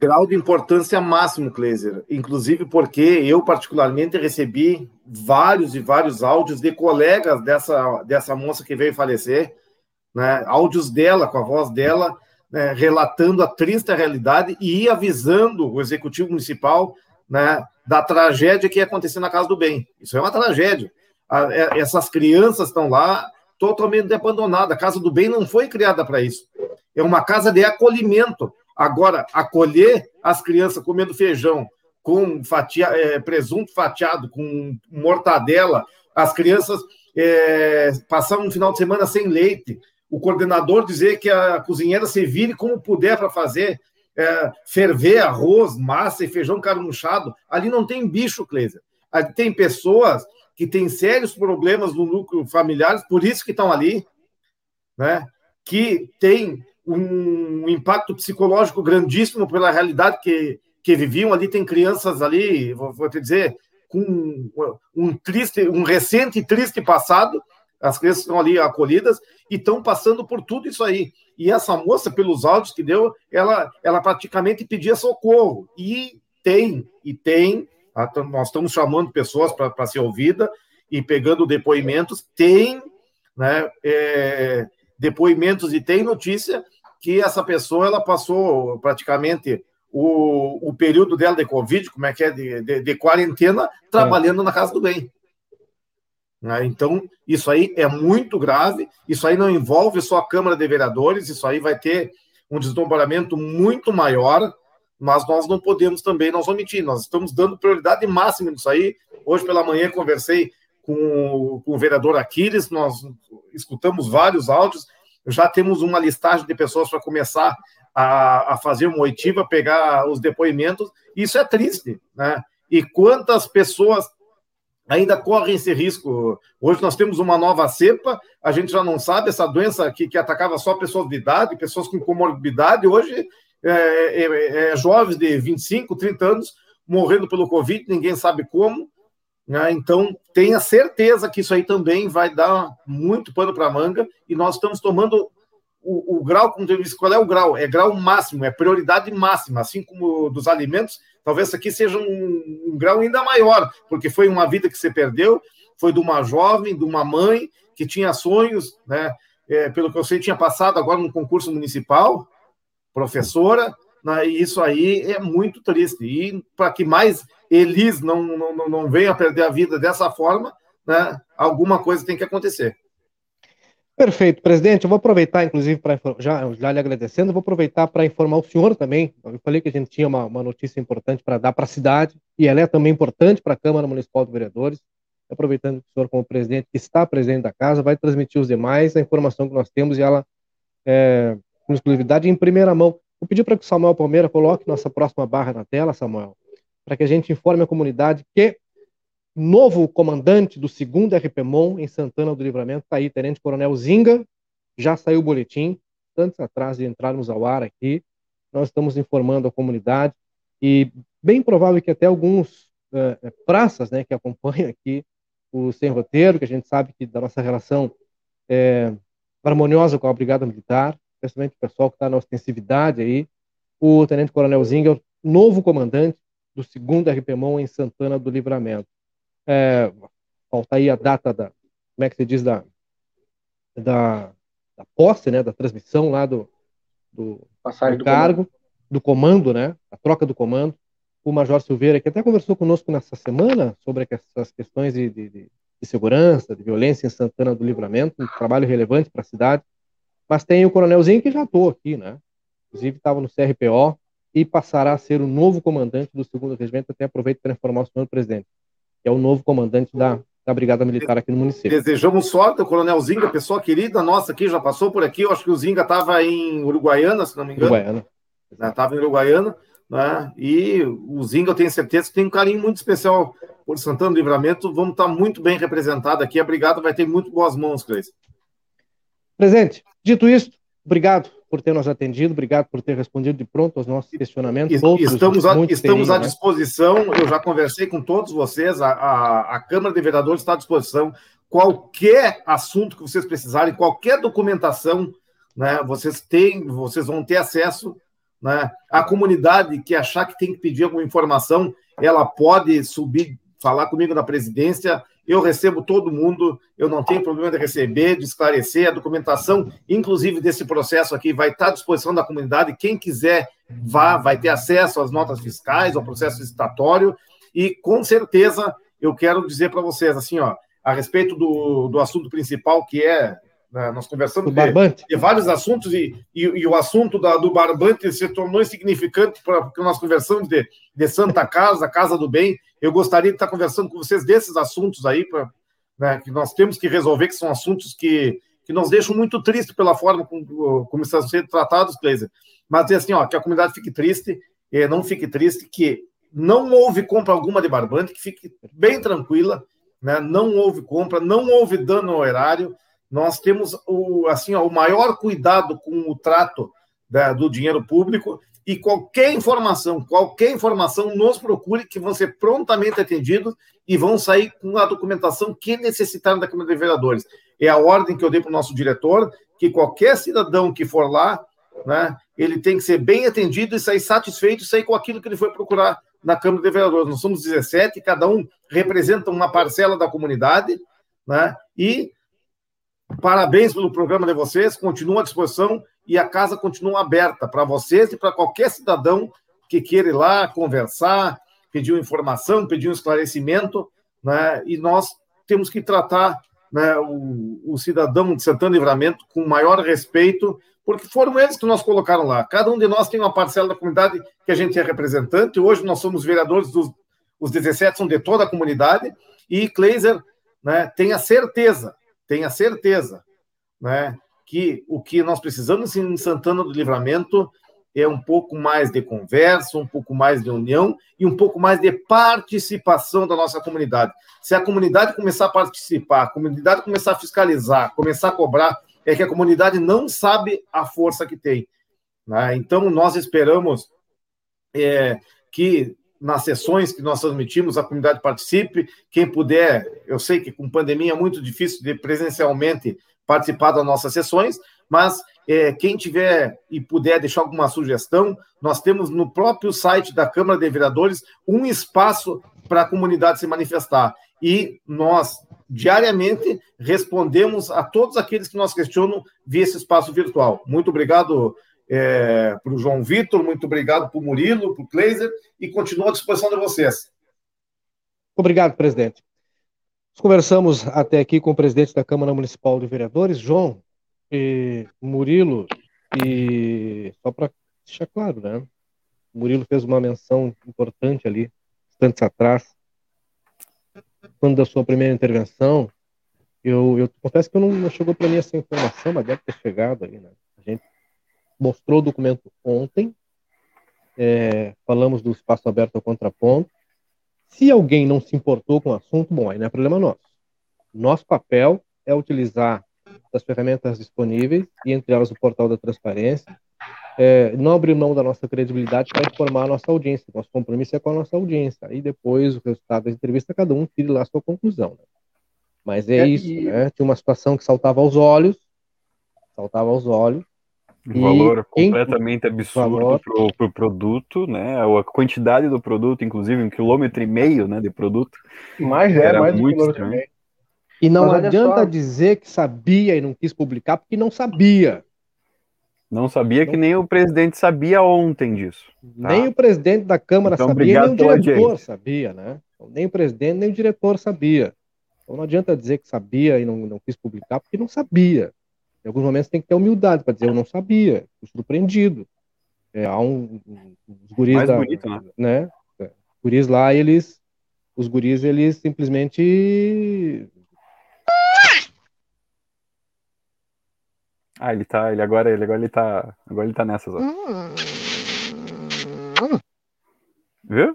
Grau de importância máximo, Kleiser. Inclusive porque eu, particularmente, recebi vários e vários áudios de colegas dessa, dessa moça que veio falecer, né? áudios dela, com a voz dela, né? relatando a triste realidade e avisando o executivo municipal né? da tragédia que ia acontecer na Casa do Bem. Isso é uma tragédia. É, essas crianças estão lá totalmente abandonadas. A Casa do Bem não foi criada para isso. É uma casa de acolhimento. Agora, acolher as crianças comendo feijão com fatia, é, presunto fatiado, com mortadela, as crianças é, um final de semana sem leite, o coordenador dizer que a cozinheira se vire como puder para fazer, é, ferver arroz, massa e feijão carunchado, ali não tem bicho, Cleiser. Ali tem pessoas que têm sérios problemas no núcleo familiar, por isso que estão ali, né? que tem um impacto psicológico grandíssimo pela realidade que, que viviam. Ali tem crianças ali, vou, vou te dizer, com um triste, um recente e triste passado. As crianças estão ali acolhidas e estão passando por tudo isso aí. E essa moça, pelos áudios que deu, ela, ela praticamente pedia socorro. E tem, e tem, nós estamos chamando pessoas para ser ouvida e pegando depoimentos, tem né, é, depoimentos e tem notícia que essa pessoa ela passou praticamente o, o período dela de Covid, como é que é, de, de, de quarentena, trabalhando é. na casa do bem. Né? Então, isso aí é muito grave, isso aí não envolve só a Câmara de Vereadores, isso aí vai ter um desdobramento muito maior, mas nós não podemos também nós omitir, nós estamos dando prioridade máxima nisso aí. Hoje pela manhã conversei com, com o vereador Aquiles, nós escutamos vários áudios, já temos uma listagem de pessoas para começar a, a, fazer uma oitiva, pegar os depoimentos, isso é triste, né? E quantas pessoas ainda correm esse risco? Hoje nós temos uma nova cepa, a gente já não sabe, essa doença que, que atacava só pessoas de idade, pessoas com comorbidade, hoje é, é, é jovens de 25, 30 anos morrendo pelo Covid, ninguém sabe como, né? Então, tenha certeza que isso aí também vai dar muito pano para manga e nós estamos tomando o, o, grau, como eu disse, qual é o grau? É grau máximo, é prioridade máxima, assim como dos alimentos, talvez isso aqui seja um, um grau ainda maior, porque foi uma vida que você perdeu, foi de uma jovem, de uma mãe que tinha sonhos, né? É, pelo que eu sei, tinha passado agora no concurso municipal, professora, né? e isso aí é muito triste. E para que mais Elis não, não, não venha perder a vida dessa forma, né, alguma coisa tem que acontecer. Perfeito, presidente. Eu vou aproveitar, inclusive, para já, já lhe agradecendo, vou aproveitar para informar o senhor também. Eu falei que a gente tinha uma, uma notícia importante para dar para a cidade, e ela é também importante para a Câmara Municipal de Vereadores. Aproveitando que o senhor, como presidente, que está presente da casa, vai transmitir os demais a informação que nós temos e ela é, com exclusividade em primeira mão. Vou pedir para que o Samuel Palmeira coloque nossa próxima barra na tela, Samuel para que a gente informe a comunidade que novo comandante do segundo RPMON em Santana do Livramento. Está aí, Tenente Coronel Zinga, já saiu o boletim, antes atrás de entrarmos ao ar aqui, nós estamos informando a comunidade e bem provável que até alguns uh, praças, né, que acompanham aqui o Sem Roteiro, que a gente sabe que da nossa relação é, harmoniosa com a Brigada Militar, especialmente o pessoal que está na ostensividade aí, o Tenente Coronel Zinga, novo comandante, do segundo RPMON em Santana do Livramento. É, falta aí a data da, como é que se diz, da, da, da posse, né, da transmissão lá do, do, Passagem do, do cargo, comando. do comando, né, a troca do comando. O Major Silveira, que até conversou conosco nessa semana sobre essas questões de, de, de segurança, de violência em Santana do Livramento, um trabalho relevante para a cidade. Mas tem o coronelzinho que já estou aqui, né? Inclusive estava no CRPO, e passará a ser o novo comandante do segundo regimento. Até aproveito para informar o senhor presidente, que é o novo comandante da, da Brigada Militar aqui no município. Desejamos sorte, o Coronel Zinga, pessoa querida nossa aqui, já passou por aqui. Eu acho que o Zinga estava em Uruguaiana, se não me engano. Uruguaiana. Estava né, em Uruguaiana. Né? E o Zinga, eu tenho certeza que tem um carinho muito especial por Santana do Livramento. Vamos estar muito bem representados aqui. A Brigada vai ter muito boas mãos, Cleiton. Presente. Dito isso, obrigado por ter nos atendido, obrigado por ter respondido de pronto aos nossos questionamentos. Outros, estamos a, estamos à né? disposição, eu já conversei com todos vocês, a, a, a, Câmara de Vereadores está à disposição. Qualquer assunto que vocês precisarem, qualquer documentação, né, vocês têm, vocês vão ter acesso Né? A comunidade que achar que tem que pedir alguma informação, ela pode subir, falar comigo na presidência. Eu recebo todo mundo, eu não tenho problema de receber, de esclarecer. A documentação, inclusive desse processo aqui, vai estar à disposição da comunidade. Quem quiser vá, vai ter acesso às notas fiscais, ao processo licitatório. E com certeza eu quero dizer para vocês assim, ó, a respeito do, do assunto principal, que é? Nós conversamos de, de, vários assuntos e, e, e o assunto da, do barbante se tornou insignificante porque nós conversamos de, de Santa Casa, Casa do Bem. Eu gostaria de estar conversando com vocês desses assuntos aí, pra, né, que nós temos que resolver, que são assuntos que, que nos deixam muito tristes pela forma como, como estão sendo tratados, Kleiser. Mas dizer assim, ó, que a comunidade fique triste, eh, não fique triste, que não houve compra alguma de barbante, que fique bem tranquila, né? não houve compra, não houve dano ao erário, nós temos o, assim, ó, o maior cuidado com o trato da, do dinheiro público e qualquer informação, qualquer informação, nos procure que vão ser prontamente atendidos e vão sair com a documentação que necessitarem da Câmara de Vereadores. É a ordem que eu dei para o nosso diretor, que qualquer cidadão que for lá, né, ele tem que ser bem atendido e sair satisfeito sair com aquilo que ele foi procurar na Câmara de Vereadores. Nós somos 17, cada um representa uma parcela da comunidade, né, e Parabéns pelo programa de vocês, continua à disposição e a casa continua aberta para vocês e para qualquer cidadão que queira ir lá conversar, pedir informação, pedir um esclarecimento, né? E nós temos que tratar né, o, o, cidadão de Santana Livramento com maior respeito, porque foram eles que nos colocaram lá. Cada um de nós tem uma parcela da comunidade que a gente é representante. Hoje nós somos vereadores dos os 17 são de toda a comunidade e Kleiser né, tem a certeza tenha certeza né, que o que nós precisamos em Santana do Livramento é um pouco mais de conversa, um pouco mais de união e um pouco mais de participação da nossa comunidade. Se a comunidade começar a participar, a comunidade começar a fiscalizar, começar a cobrar, é que a comunidade não sabe a força que tem. Né? Então, nós esperamos é, que nas sessões que nós transmitimos, a comunidade participe. Quem puder, eu sei que com pandemia é muito difícil de presencialmente participar das nossas sessões, mas é, quem tiver e puder deixar alguma sugestão, nós temos no próprio site da Câmara de Vereadores um espaço para a comunidade se manifestar. E nós, diariamente, respondemos a todos aqueles que nos questionam via esse espaço virtual. Muito obrigado, é, para o João Vitor, muito obrigado para o Murilo, para o Kleiser, e continuo à disposição de vocês. Obrigado, presidente. Conversamos até aqui com o presidente da Câmara Municipal de Vereadores, João, e Murilo, e só para deixar claro, né? O Murilo fez uma menção importante ali, instantes atrás, quando da sua primeira intervenção, eu, eu confesso que não, não chegou para mim essa informação, mas deve ter chegado ali, né? Mostrou o documento ontem, é, falamos do espaço aberto ao contraponto. Se alguém não se importou com o assunto, bom, aí não é problema nosso. Nosso papel é utilizar as ferramentas disponíveis, e entre elas o portal da transparência, é, não abrir mão da nossa credibilidade para informar a nossa audiência. Nosso compromisso é com a nossa audiência. Aí depois, o resultado da entrevista, cada um tire lá a sua conclusão. Né? Mas é, é isso, e... né? Tinha uma situação que saltava aos olhos, saltava aos olhos, um valor completamente absurdo para o pro produto, né? A quantidade do produto, inclusive um quilômetro e meio né, de produto. Mais é, mais muito um quilômetro e meio. E não Mas adianta só... dizer que sabia e não quis publicar, porque não sabia. Não sabia que nem o presidente sabia ontem disso. Tá? Nem o presidente da Câmara então, sabia, nem o diretor sabia, né? Então, nem o presidente, nem o diretor sabia. Então não adianta dizer que sabia e não, não quis publicar, porque não sabia. Em alguns momentos tem que ter humildade para dizer eu não sabia, fui surpreendido. É, há um, os guris Mais da, bonito, né? né? Os guris lá, eles os guris eles simplesmente Ah, ele tá, ele agora, ele agora ele tá, agora ele tá nessas, ó. Viu?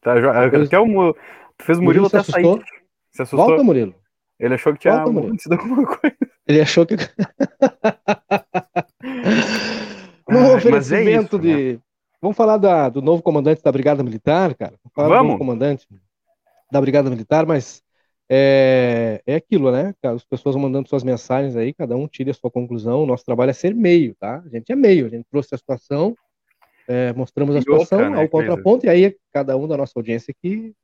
Tá, até o, tu fez o Murilo até sair. Se assustou? Volta, Murilo. Ele achou que tinha Volta, acontecido alguma coisa. Ele achou que. (laughs) no oferecimento é isso, de. Né? Vamos falar da, do novo comandante da Brigada Militar, cara? Vamos do novo comandante da Brigada Militar, mas é, é aquilo, né? As pessoas mandando suas mensagens aí, cada um tire a sua conclusão. O nosso trabalho é ser meio, tá? A gente é meio, a gente trouxe a situação é, mostramos a situação outra, né, ao contraponto, e aí cada um da nossa audiência que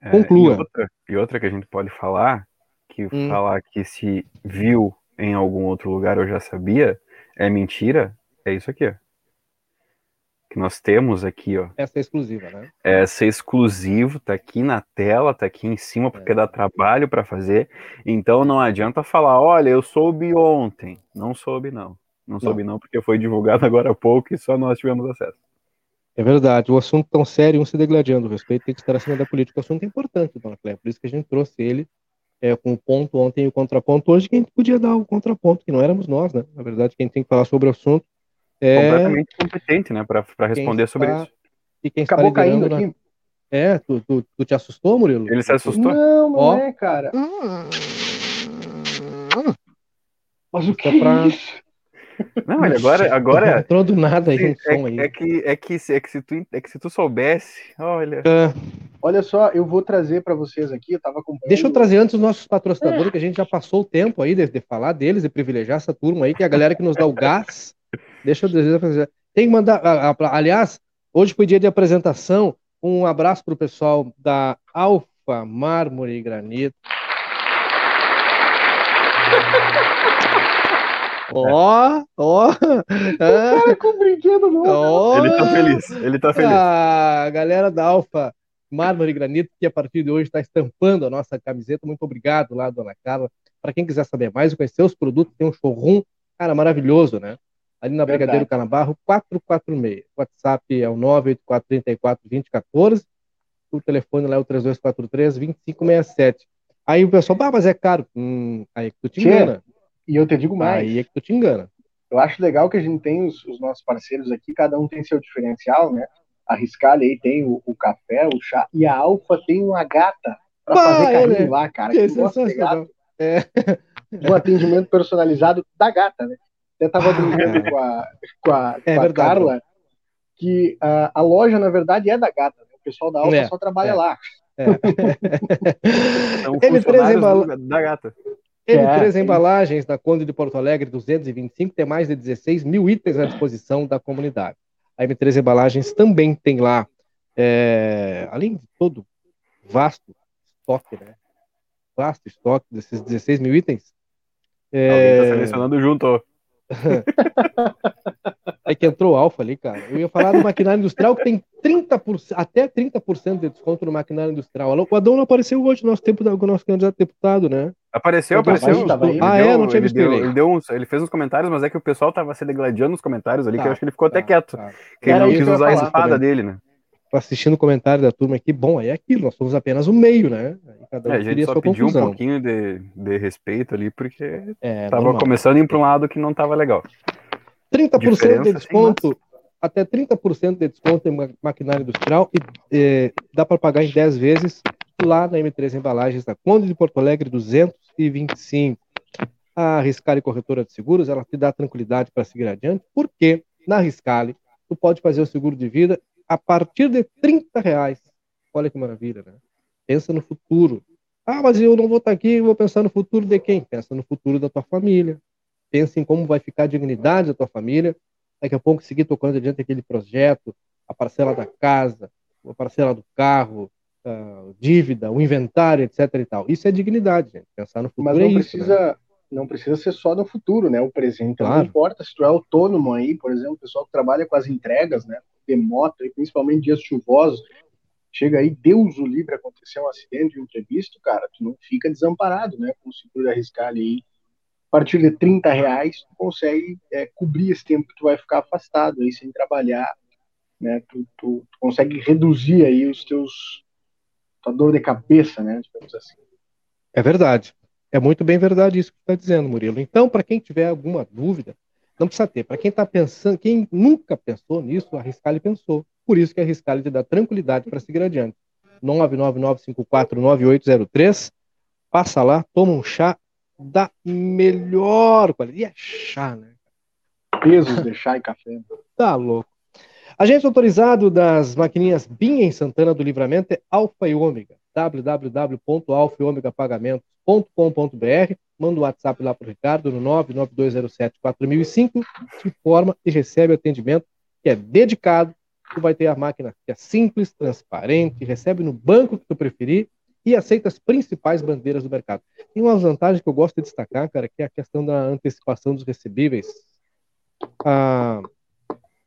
é, conclua. E outra, e outra, que a gente pode falar, que hum. falar que se viu em algum outro lugar eu já sabia, é mentira, é isso aqui, ó. Que nós temos aqui, ó. Essa é exclusiva, né? Essa é exclusivo, tá aqui na tela, tá aqui em cima, porque é. dá trabalho para fazer. Então não adianta falar, olha, eu soube ontem. Não soube, não. Não, não soube, não, porque foi divulgado agora há pouco e só nós tivemos acesso. É verdade, o assunto tão sério, um se degladiando, o respeito tem que estar acima da política, o assunto é importante, dona Cléia, por isso que a gente trouxe ele é, com o ponto ontem e o contraponto hoje, que a gente podia dar o contraponto, que não éramos nós, né? Na verdade, quem tem que falar sobre o assunto é... Completamente competente, né, para responder sobre isso. E quem Acabou caindo na... aqui. É, tu, tu, tu, te assustou, Murilo? Ele se assustou? Não, não Ó. é, cara. Mas o que é, pra... é isso? Não, ele agora, agora entrou do nada aí um som é, aí. É que, é que, é que se tu, é que se tu soubesse, olha. É. Olha só, eu vou trazer para vocês aqui. Eu tava acompanhando... Deixa eu trazer antes os nossos patrocinadores, que a gente já passou o tempo aí de, de, falar deles e privilegiar essa turma aí, que é a galera que nos dá o gás. Deixa eu dizer, tem que mandar. Aliás, hoje foi dia de apresentação. Um abraço para o pessoal da Alfa Mármore e Granito. (laughs) Ó, ó. (laughs) Cara com brinquedo novo. Ele tá feliz, ele tá feliz. A galera da Alfa Mármore e Granito, que a partir de hoje está estampando a nossa camiseta. Muito obrigado lá, dona Carla. Para quem quiser saber mais e conhecer os produtos, tem um showroom, cara, maravilhoso, né? Ali na Brigadeiro Canabarro, 446. O WhatsApp é o 984342014. O telefone lá é o 3243-2567. Aí o pessoal, ah, mas é caro. Hum, aí é que tu te engana. E eu te digo mais. Aí é que tu te engana. Eu acho legal que a gente tem os, os nossos parceiros aqui, cada um tem seu diferencial, né? A Riscale aí tem o, o, café, o chá, e a Alfa tem uma gata para fazer carinho é, lá, cara. Que, que gosta é. Um atendimento personalizado da gata, né? Até tava brincando com a, com a, é, com a Carla que a, a, loja, na verdade, é da gata. Né? O pessoal da Alfa é, só trabalha é. lá. É. (laughs) Ele traz da gata. Ele é, três embalagens da Conde de Porto Alegre 225 tem mais de 16 mil itens à disposição da comunidade. A M3 Embalagens também tem lá, é, além de todo vasto estoque, né? Vasto estoque desses 16 mil itens. É... Alguém está selecionando junto. (laughs) É que entrou o Alfa ali, cara. Eu ia falar do maquinário industrial que tem 30%, até 30% de desconto no maquinário industrial. O Adão não apareceu hoje no nosso tempo do nosso candidato a deputado, né? Apareceu, apareceu. Ah, é? Não tinha visto ele. Ele, deu uns, ele fez uns comentários, mas é que o pessoal tava se degladiando nos comentários ali, tá, que eu acho que ele ficou tá, até quieto. Tá. Que ele não quis usar a espada dele, né? Assistindo o comentário da turma aqui. Bom, aí é aquilo, nós somos apenas o meio, né? Um é, a gente só pediu conclusão. um pouquinho de, de respeito ali, porque é, tava normal. começando a ir para um lado que não tava legal. 30% Diferença, de desconto, até 30% de desconto em maquinário industrial e é, dá para pagar em 10 vezes lá na M3 Embalagens da Conde de Porto Alegre 225. A Riscale Corretora de Seguros, ela te dá tranquilidade para seguir adiante, porque na Riscale tu pode fazer o seguro de vida a partir de 30 reais. Olha que maravilha, né? Pensa no futuro. Ah, mas eu não vou estar aqui, vou pensar no futuro de quem? Pensa no futuro da tua família. Pensa em como vai ficar a dignidade da tua família. Daqui a pouco seguir tocando adiante aquele projeto, a parcela da casa, a parcela do carro, dívida, o inventário, etc. E tal. Isso é dignidade, gente. Pensar no futuro Mas não é precisa, isso, né? não precisa ser só no futuro, né? O presente claro. não importa se tu é autônomo aí, por exemplo, o pessoal que trabalha com as entregas, né? De moto, e principalmente dias chuvosos, chega aí, Deus o livre, acontecer um acidente, um imprevisto, cara, tu não fica desamparado, né? Com o seguro arriscar ali. A partir de 30 reais, tu consegue é, cobrir esse tempo que tu vai ficar afastado aí, sem trabalhar, né? Tu, tu, tu consegue reduzir aí os teus tua dor de cabeça, né? Digamos assim. É verdade. É muito bem verdade isso que está dizendo, Murilo. Então, para quem tiver alguma dúvida, não precisa ter. Para quem está pensando, quem nunca pensou nisso, a Riscale pensou. Por isso que a Riscale te dá tranquilidade para seguir adiante. 999549803. Passa lá, toma um chá da melhor qualidade. E é chá, né? Pesos de chá e café. Tá louco. Agente autorizado das maquininhas BIM em Santana do Livramento é Alfa e Ômega, www.alfaeomegapagamentos.com.br. Manda o WhatsApp lá para o Ricardo no 99207 4005, se informa e recebe atendimento que é dedicado, tu vai ter a máquina que é simples, transparente, recebe no banco que tu preferir e aceita as principais bandeiras do mercado. Tem uma vantagem que eu gosto de destacar, cara, que é a questão da antecipação dos recebíveis. A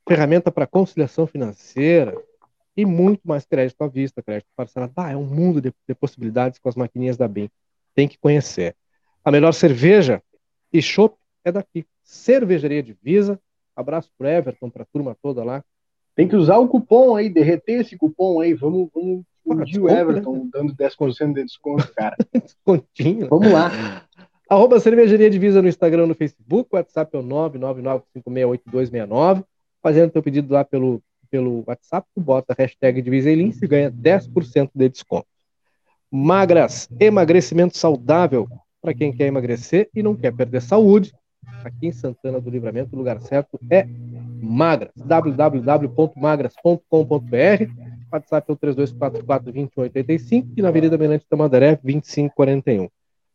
ferramenta para conciliação financeira e muito mais crédito à vista, crédito parcelado. Ah, é um mundo de, de possibilidades com as maquininhas da BIM. Tem que conhecer. A melhor cerveja e chopp é daqui. Cervejaria Divisa. Abraço pro Everton, pra turma toda lá. Tem que usar o cupom aí, derreter esse cupom aí. Vamos, vamos fundir o Everton né? dando 10% de desconto, cara. (laughs) Descontinho. Vamos lá. Arroba Cervejaria Divisa no Instagram no Facebook. WhatsApp é o 999568269. Fazendo teu pedido lá pelo, pelo WhatsApp, tu bota a hashtag Diviselin e ganha 10% de desconto. Magras, emagrecimento saudável para quem quer emagrecer e não quer perder saúde. Aqui em Santana do Livramento, o lugar certo é Magras, www.magras.com.br. WhatsApp é o 3244-2185 e na Avenida Benante Tamandaré, 2541.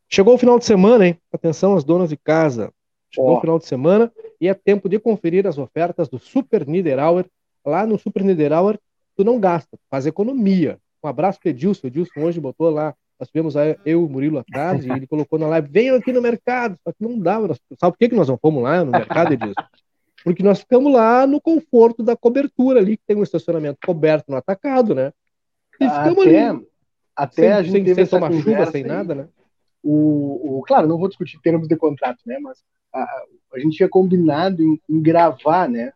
Chegou o final de semana, hein? Atenção às donas de casa. Chegou oh. o final de semana e é tempo de conferir as ofertas do Super Niederauer. Lá no Super Niederauer, tu não gasta, faz economia. Um abraço para Edilson. Edilson hoje botou lá nós tivemos eu e o Murilo tarde, e ele colocou na live, venham aqui no mercado. Só que não dava. Nós, sabe por que, que nós não fomos lá no mercado, Edilson? Porque nós ficamos lá no conforto da cobertura ali, que tem um estacionamento coberto no atacado, né? E ficamos até, ali. Até sem, a gente sem, sem tomar chuva, sem nada, né? O, o, claro, não vou discutir termos de contrato, né? Mas a, a gente tinha combinado em, em gravar, né?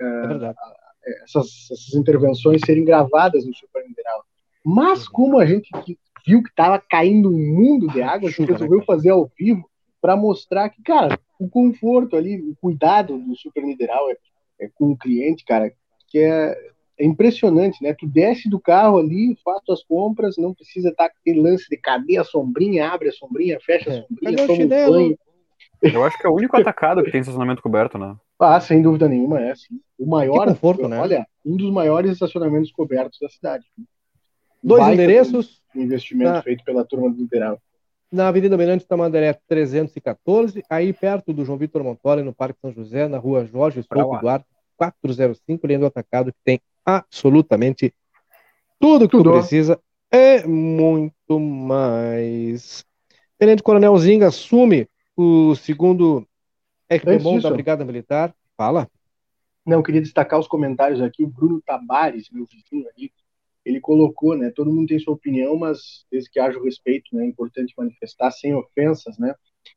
É verdade. essas, essas intervenções serem gravadas no Super Mineral. Mas como a gente viu que estava caindo um mundo de água, a gente né, resolveu fazer ao vivo para mostrar que, cara, o conforto ali, o cuidado do Super Nideral é, é, com o cliente, cara, que é, é, impressionante, né? Tu desce do carro ali, faz tuas compras, não precisa estar tá com aquele lance de cadê a sombrinha, abre a sombrinha, fecha a é. sombrinha, é. toma um banho. Eu acho que é o único (laughs) atacado que tem estacionamento coberto, né? Ah, sem dúvida nenhuma, é sim. O maior, que conforto, né? olha, um dos maiores estacionamentos cobertos da cidade. Dois Baita endereços. Investimento na, feito pela turma do Liberal. Na Avenida Mirante Tamandaré 314, aí perto do João Vitor Montoli, no Parque São José, na rua Jorge Souto Duarte, 405, linha do atacado, que tem absolutamente tudo que tudo. tu precisa é muito mais. Tenente Coronel Zinga assume o segundo equipamento da Brigada Militar. Fala. Não, eu queria destacar os comentários aqui. O Bruno Tabares, meu vizinho ali, ele colocou, né? Todo mundo tem sua opinião, mas desde que haja o respeito, né? É importante manifestar sem ofensas, né?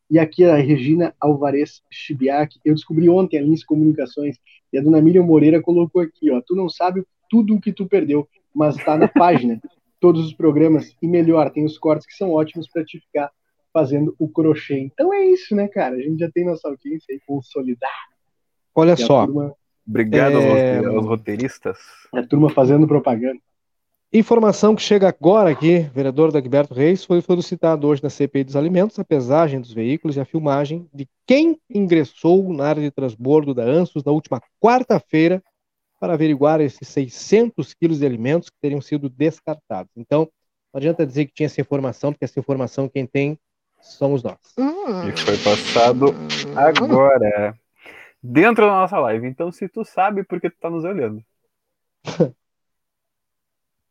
E aqui a Regina Alvarez Chibiak, eu descobri ontem a Lins Comunicações e a dona Miriam Moreira colocou aqui, ó, tu não sabe tudo o que tu perdeu, mas tá na página, (laughs) todos os programas e melhor, tem os cortes que são ótimos para te ficar fazendo o crochê. Então é isso, né, cara? A gente já tem nossa audiência aí consolidada. Olha e só. Turma... Obrigado é... aos roteiristas. A turma fazendo propaganda. Informação que chega agora aqui, vereador Dagberto Reis, foi solicitado hoje na CPI dos alimentos a pesagem dos veículos e a filmagem de quem ingressou na área de transbordo da ANSUS na última quarta-feira para averiguar esses 600 quilos de alimentos que teriam sido descartados. Então, não adianta dizer que tinha essa informação, porque essa informação quem tem somos nós. Hum. E foi passado agora, dentro da nossa live. Então, se tu sabe, porque tu tá nos olhando. (laughs)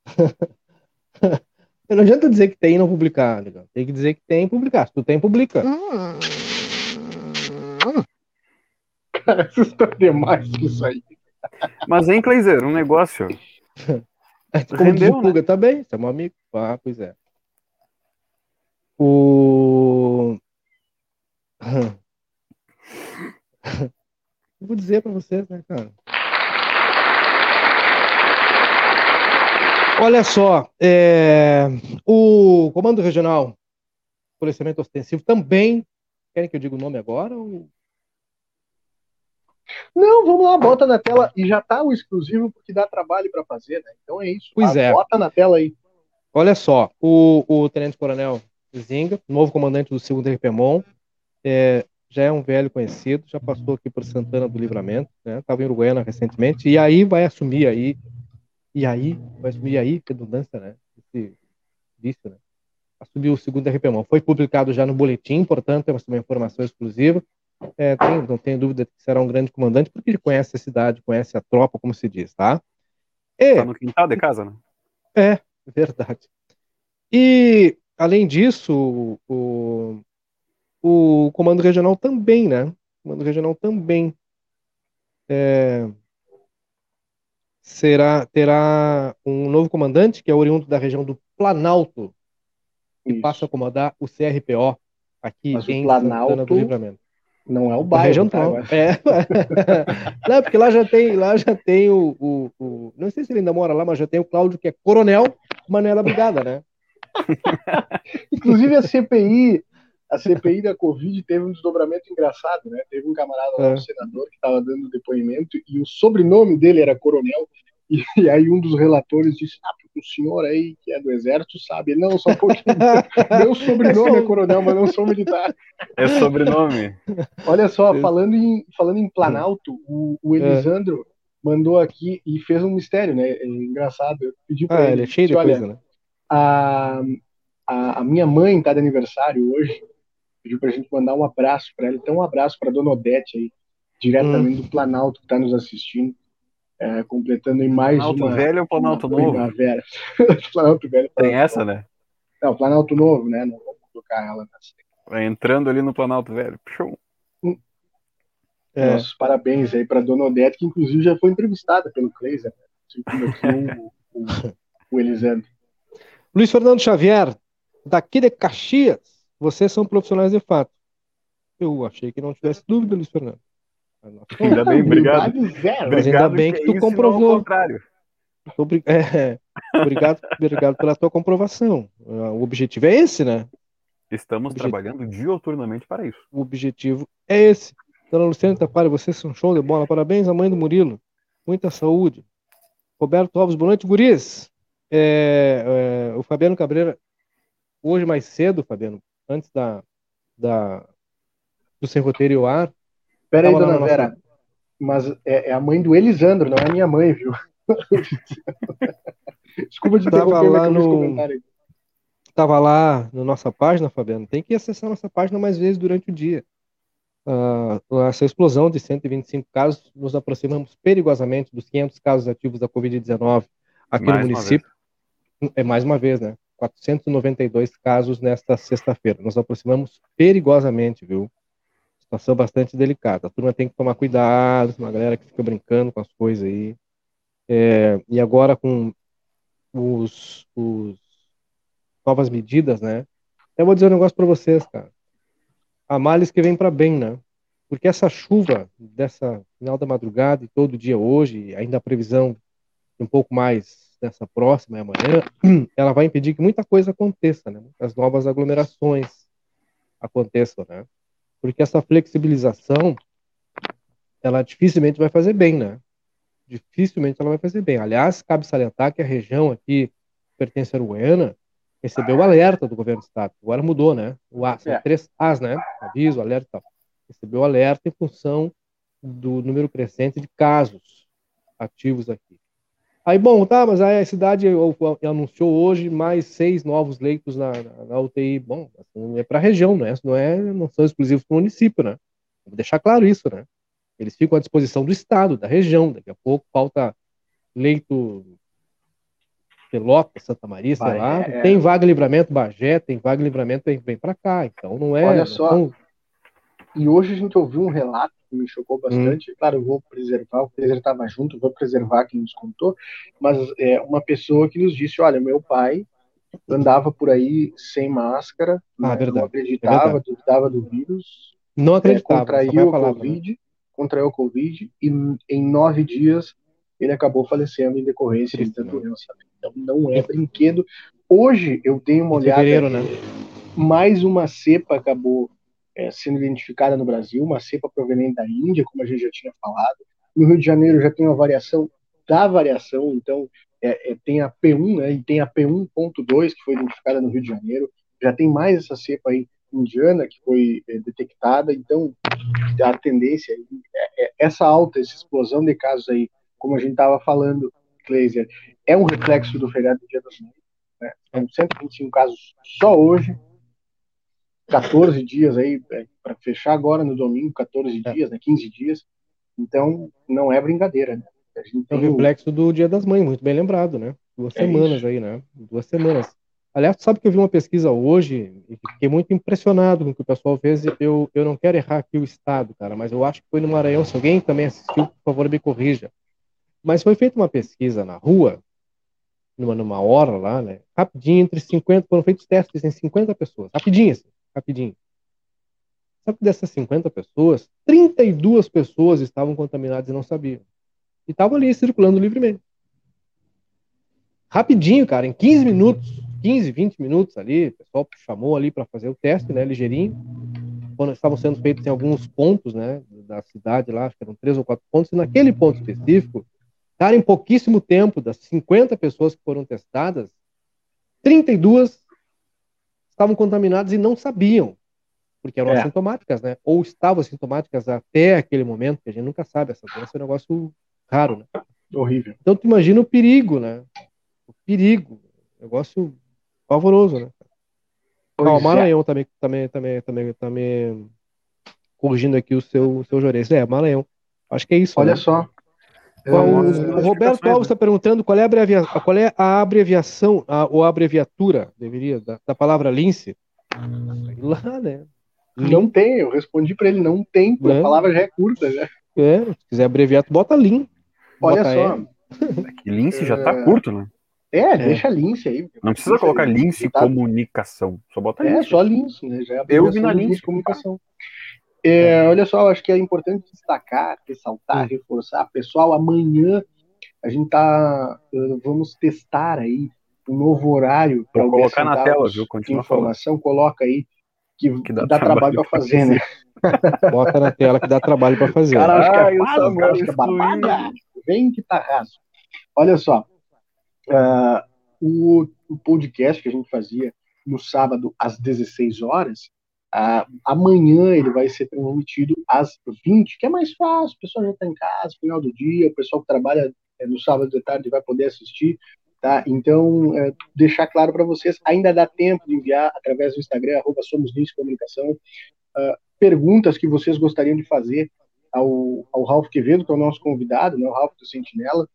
(laughs) Não adianta dizer que tem e não publicar, legal. Tem que dizer que tem e publicar. Se tu tem, publica. Cara, (laughs) assusta demais isso aí. Mas, hein, Kleiser, um negócio. (laughs) Como Rendeu, diz né? tá bem, você é meu amigo. Ah, pois é. O. Eu vou dizer pra vocês, né, cara? Olha só, é, o Comando Regional Policiamento Ostensivo também. Querem que eu diga o nome agora? Ou... Não, vamos lá, bota na tela. E já tá o exclusivo porque dá trabalho para fazer, né? Então é isso. Pois tá? é. Bota na tela aí. Olha só, o, o Tenente Coronel Zinga, novo comandante do 2 RPMON, é, já é um velho conhecido, já passou aqui por Santana do Livramento, né? Estava em Uruguaiana recentemente, e aí vai assumir aí e aí, vai assumir aí, redundância, né? Esse vício, né? Assumiu o segundo RPMão. Foi publicado já no boletim, portanto, é uma informação exclusiva. É, tem, não tenho dúvida que será um grande comandante, porque ele conhece a cidade, conhece a tropa, como se diz, tá? E, tá no quintal de casa, né? É, verdade. E, além disso, o, o Comando Regional também, né? O Comando Regional também é, será, terá um novo comandante, que é oriundo da região do Planalto, que Isso. passa a comandar o CRPO aqui Mas em Planalto Santana do Livramento. Não é o bairro, região tá, é. (laughs) não, porque lá já tem, lá já tem o, o, o, Não sei se ele ainda mora lá, mas já tem o Cláudio, que é coronel, mas não é da brigada, né? (laughs) Inclusive a CPI, a CPI da Covid teve um desdobramento engraçado, né? Teve um camarada lá, é. um senador, que estava dando depoimento, e o sobrenome dele era coronel, e, (laughs) e, aí um dos relatores disse, ah, porque o senhor aí, que é do exército, sabe. Não, só um pouquinho. (laughs) Meu sobrenome é coronel, mas não sou militar. É sobrenome. (laughs) Olha só, falando em, falando em Planalto, o, o é. Elisandro é. mandou aqui e fez um mistério, né? É engraçado. Eu pedi para ah, ele, ele é cheio de coisa, né? A, a, a minha mãe está de aniversário hoje, pediu para a gente mandar um abraço para ela. Então, um abraço para Dona Odete aí, diretamente hum. do Planalto, que está nos assistindo, é, completando em mais Planalto uma. Velho ou Planalto Novo? Primavera. (laughs) Planalto Velho. Tem Planalto essa, né? Não, Planalto Novo, né? Não vamos colocar ela Vai entrando ali no Planalto Velho. Show. Hum. É. Nossos parabéns aí para Dona Odete, que inclusive já foi entrevistada pelo Cleiser, né? o, o, o Elisandro. Luiz Fernando Xavier, daqui de Caxias, vocês são profissionais de fato. Eu achei que não tivesse dúvida, Luiz Fernando. (laughs) Ainda bem, obrigado. Mas ainda bem que, que tu comprovou. (laughs) É, obrigado, obrigado pela tua comprovação. O objetivo é esse, né? Estamos objetivo... trabalhando dioturnamente para isso. O objetivo é esse. Dona Luciana Tapari, vocês são show de bola. Parabéns à mãe do Murilo. Muita saúde. Roberto Alves, boa noite, guris. É, é, o Fabiano Cabreira, hoje mais cedo, Fabiano, antes da, da do Sem Roteiro e o Ar. Pera aí, dona Vera, nossa... mas é, é, a mãe do Elisandro, não é a minha mãe, viu? (laughs) Desculpa te tava lá no Tava lá na nossa página, Fabiano. Tem que acessar nossa página mais vezes durante o dia. Uh, essa explosão de 125 casos, nos aproximamos perigosamente dos 500 casos ativos da Covid-19 aqui mais no município. É mais uma vez, né? 492 casos nesta sexta-feira. Nos aproximamos perigosamente, viu? Situação bastante delicada. A turma tem que tomar cuidado, uma galera que fica brincando com as coisas aí. É, e agora com os, os, novas medidas, né? Eu vou dizer um negócio para vocês, cara. Há males que vem para bem, né? Porque essa chuva dessa final da madrugada e todo dia hoje, ainda a previsão de um pouco mais dessa próxima e amanhã, (clears throat) ela vai impedir que muita coisa aconteça, né? As novas aglomerações aconteçam, né? Porque essa flexibilização, ela dificilmente vai fazer bem, né? Dificilmente ela vai fazer bem. Aliás, cabe salientar que a região aqui pertence a Uruguaiana recebeu o alerta do governo do estado. Agora mudou, né? O A, são é. três As, né? Aviso, alerta e tal. Recebeu alerta em função do número crescente de casos ativos aqui. Aí, bom, tá, mas aí a cidade anunciou hoje mais seis novos leitos na, na, na UTI. Bom, assim, é para a região, né? Não, é, não são exclusivos para o município, né? Vou deixar claro isso, né? Eles ficam à disposição do Estado, da região. Daqui a pouco falta leito Pelotas, Santa Maria, sei lá. É... Tem vaga livramento Bagé, tem vaga livramento vem, vem para cá. Então não é. Olha só. Não... E hoje a gente ouviu um relato me chocou bastante. Hum. Claro, eu vou preservar, o Pedro estava junto, vou preservar quem nos contou, mas é uma pessoa que nos disse: olha, meu pai andava por aí sem máscara, ah, né, não acreditava, é duvidava do vírus, não acreditava, é, contraiu o né? Covid, né? contraiu o Covid, e em nove dias ele acabou falecendo em decorrência Triste, da doença. Então não é brinquedo. Hoje eu dei uma olhada. Né? Mais uma cepa acabou é, sendo identificada no Brasil, uma cepa proveniente da Índia, como a gente já tinha falado. No Rio de Janeiro já tem uma variação da variação, então é, é, tem a P1 né, e tem a P1.2 que foi identificada no Rio de Janeiro, já tem mais essa cepa aí indiana que foi é, detectada, então a tendência, é, é, essa alta, essa explosão de casos aí, como a gente estava falando, Kleiser, é um reflexo do feriado do Dia das Mães, né? são 125 casos só hoje, 14 dias aí, é, para fechar agora no domingo, 14 é. dias, né, 15 dias. Então, não é brincadeira, né? A gente é o reflexo do Dia das Mães, muito bem lembrado, né? Duas é semanas isso. aí, né? Duas semanas. Aliás, sabe que eu vi uma pesquisa hoje e fiquei muito impressionado com o que o pessoal fez. Eu, eu não quero errar aqui o estado, cara, mas eu acho que foi no Maranhão. Se alguém também assistiu, por favor, me corrija. Mas foi feita uma pesquisa na rua, numa, numa hora lá, né? Rapidinho, entre 50, foram feitos testes em 50 pessoas. Rapidinho, assim, rapidinho. Sabe que dessas 50 pessoas, 32 pessoas estavam contaminadas e não sabiam. E estavam ali circulando livremente. Rapidinho, cara, em 15 minutos, 15, 20 minutos ali, o pessoal chamou ali para fazer o teste, né, ligeirinho. Quando estavam sendo feitos em alguns pontos, né, da cidade lá, acho que eram três ou quatro pontos, e naquele ponto específico, cara, em pouquíssimo tempo, das 50 pessoas que foram testadas, 32 estavam contaminadas e não sabiam porque eram é. assintomáticas, né? Ou estavam assintomáticas até aquele momento, que a gente nunca sabe, essa doença é um negócio raro, né? Horrível. Então tu imagina o perigo, né? O perigo, negócio pavoroso, né? Pois ah, o Maranhão é. também, também, também, também, também corrigindo aqui o seu, o seu Jorez. É, Maranhão. Acho que é isso. Olha né? só. O, o Roberto Alves está perguntando qual é a, abrevia, qual é a abreviação a, ou a abreviatura, deveria, da, da palavra lince. Lá, né? Não tem, eu respondi para ele, não tem, a palavra já é curta. Já. É, se quiser abreviar, tu bota Lean. Olha bota só. É que Lince já tá é. curto, né? É, é, deixa Lince aí. Não precisa colocar Lince tá... comunicação, só bota Lince. É, só Lince, né? Já é eu vi na Lince comunicação. É, olha só, acho que é importante destacar, ressaltar, reforçar. Pessoal, amanhã a gente tá. Vamos testar aí um novo horário para colocar na tela, viu? Continua informação, falando. coloca aí que, que dá, dá, trabalho para fazer, né? (laughs) Bota na tela que dá trabalho para fazer. Cara, acho que é fácil, cara, acho que é babada. Vem que tá raso. Olha só, uh, o, o, podcast que a gente fazia no sábado às 16 horas, uh, amanhã ele vai ser transmitido às 20, que é mais fácil, o pessoal já está em casa, final do dia, o pessoal que trabalha é, no sábado de tarde vai poder assistir. Tá? Então, é, deixar claro para vocês, ainda dá tempo de enviar através do Instagram, arroba Somos Comunicação, uh, perguntas que vocês gostariam de fazer ao, ao Ralph Quevedo, que é o nosso convidado, né, o Ralph do Sentinela,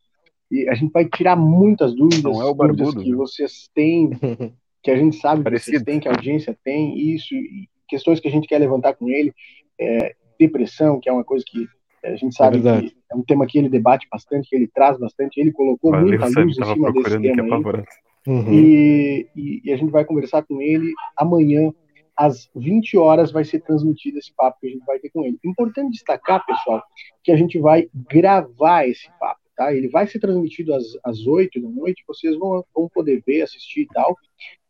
e a gente vai tirar muitas dúvidas, Não é o dúvidas que vocês têm, (laughs) que a gente sabe que vocês têm, que a audiência tem, isso, e questões que a gente quer levantar com ele, é, depressão, que é uma coisa que a gente sabe é que é um tema que ele debate bastante, que ele traz bastante, ele colocou Valeu, muita luz em cima desse tema aí. Uhum. E, e, e, a gente vai conversar com ele amanhã, às 20 horas, vai ser transmitido esse papo que a gente vai ter com ele. Importante destacar, pessoal, que a gente vai gravar esse papo, tá? Ele vai ser transmitido às, às 8 da noite, vocês vão, vão poder ver, assistir e tal,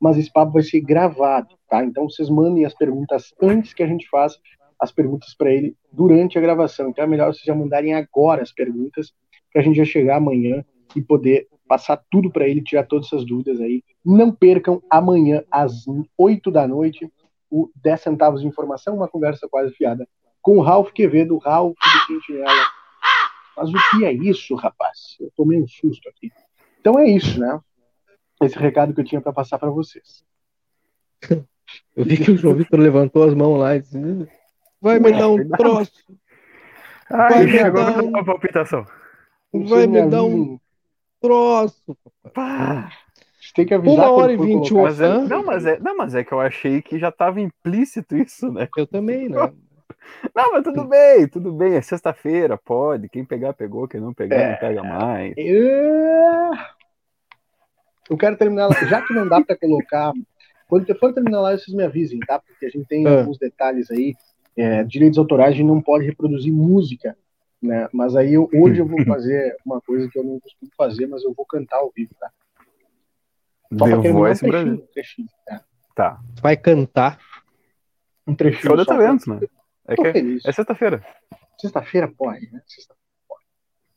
mas esse papo vai ser gravado, tá? Então vocês mandem as perguntas antes que a gente faça as perguntas para ele durante a gravação. Então é melhor vocês já mandarem agora as perguntas para a gente já chegar amanhã e poder passar tudo para ele, tirar todas essas dúvidas aí. Não percam amanhã às 8 da noite o 10 centavos de informação, uma conversa quase fiada com o Ralph Quevedo, Ralph do Sentinela. Mas o que é isso, rapaz? Eu tomei um susto aqui. Então é isso, né? Esse recado que eu tinha para passar para vocês. (laughs) Eu vi que o João Vitor levantou as mãos lá e disse: Vai me dar um troço. Ai, vai me agora dar um... uma palpitação. Vai me dar um troço. Pá. Tem que avisar Uma hora e vinte mas é, não, mas é, não, mas é que eu achei que já estava implícito isso, né? Eu também, né? (laughs) Não, mas tudo bem, tudo bem. É sexta-feira, pode. Quem pegar, pegou. Quem não pegar, é... não pega mais. Eu quero terminar. Já que não dá para colocar. Quando for terminar lá, vocês me avisem, tá? Porque a gente tem é. alguns detalhes aí é, direitos autorais a gente não pode reproduzir música, né? Mas aí eu, hoje eu vou (laughs) fazer uma coisa que eu não costumo fazer, mas eu vou cantar ao vivo, tá? Só The Voice um trechinho, um trechinho, tá? tá. Vai cantar um trechinho. Show talento, né? É, que é, é sexta-feira. Sexta-feira pode, né? Sexta pode.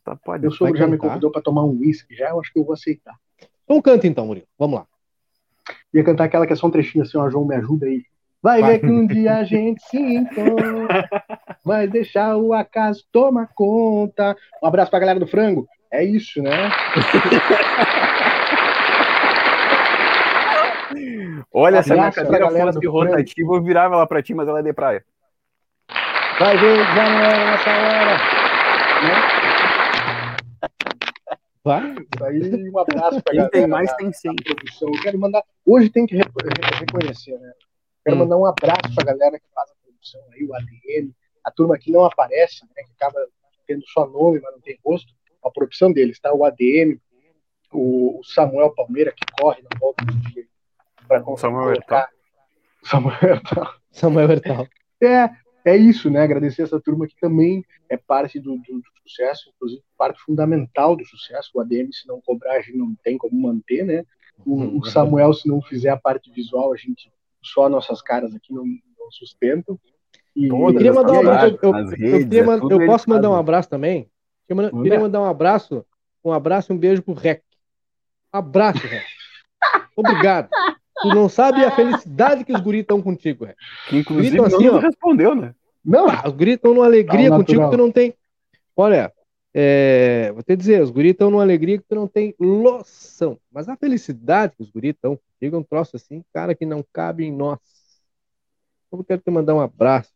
Tá, pode. Meu sogro já me convidou para tomar um whisky já, eu acho que eu vou aceitar. Então canta então, Murilo. Vamos lá. Ia cantar aquela que é só um trechinho assim, ó, João, me ajuda aí. Vai, ver que um dia a gente se encontra. Vai deixar o acaso tomar conta. Um abraço pra galera do frango. É isso, né? Olha, se a minha cadeira fosse rotativa, eu virava ela pra ti, mas ela é de praia. Vai ver já não era nessa hora. Né? Vai. Isso aí, um abraço pra Quem tem mais tem sim. Produção. Eu quero mandar. Hoje tem que reconhecer, né? Quero hum. mandar um abraço pra galera que faz a produção aí, o ADM, a turma que não aparece, né? Que acaba tendo só nome, mas não tem rosto. A produção deles, tá? O ADM, o Samuel Palmeira, que corre na volta do dia para Samuel Hertal. Samuel Hertal. Samuel Hertal. É, é isso, né? Agradecer essa turma que também é parte do, do, do, sucesso, inclusive parte fundamental do sucesso. O ADM, se não cobrar, a gente não tem como manter, né? O, o uhum. Samuel, se não fizer a parte visual, a gente só nossas caras aqui não, não sustentam. E, eu queria mandar um abraço. Eu, eu, redes, eu, é eu posso mandar um abraço também? Eu queria mandar um abraço, um abraço e um beijo pro Rec. Abraço, Rec. (laughs) Obrigado. Tu não sabe a felicidade que os guris estão contigo, é. Que inclusive não assim, ó, respondeu, né? Não, os guris estão numa alegria tá contigo que tu não tem. Olha, é, vou te dizer, os guris estão numa alegria que tu não tem noção. Mas a felicidade que os guris estão contigo é um troço assim, cara, que não cabe em nós. Eu quero te mandar um abraço.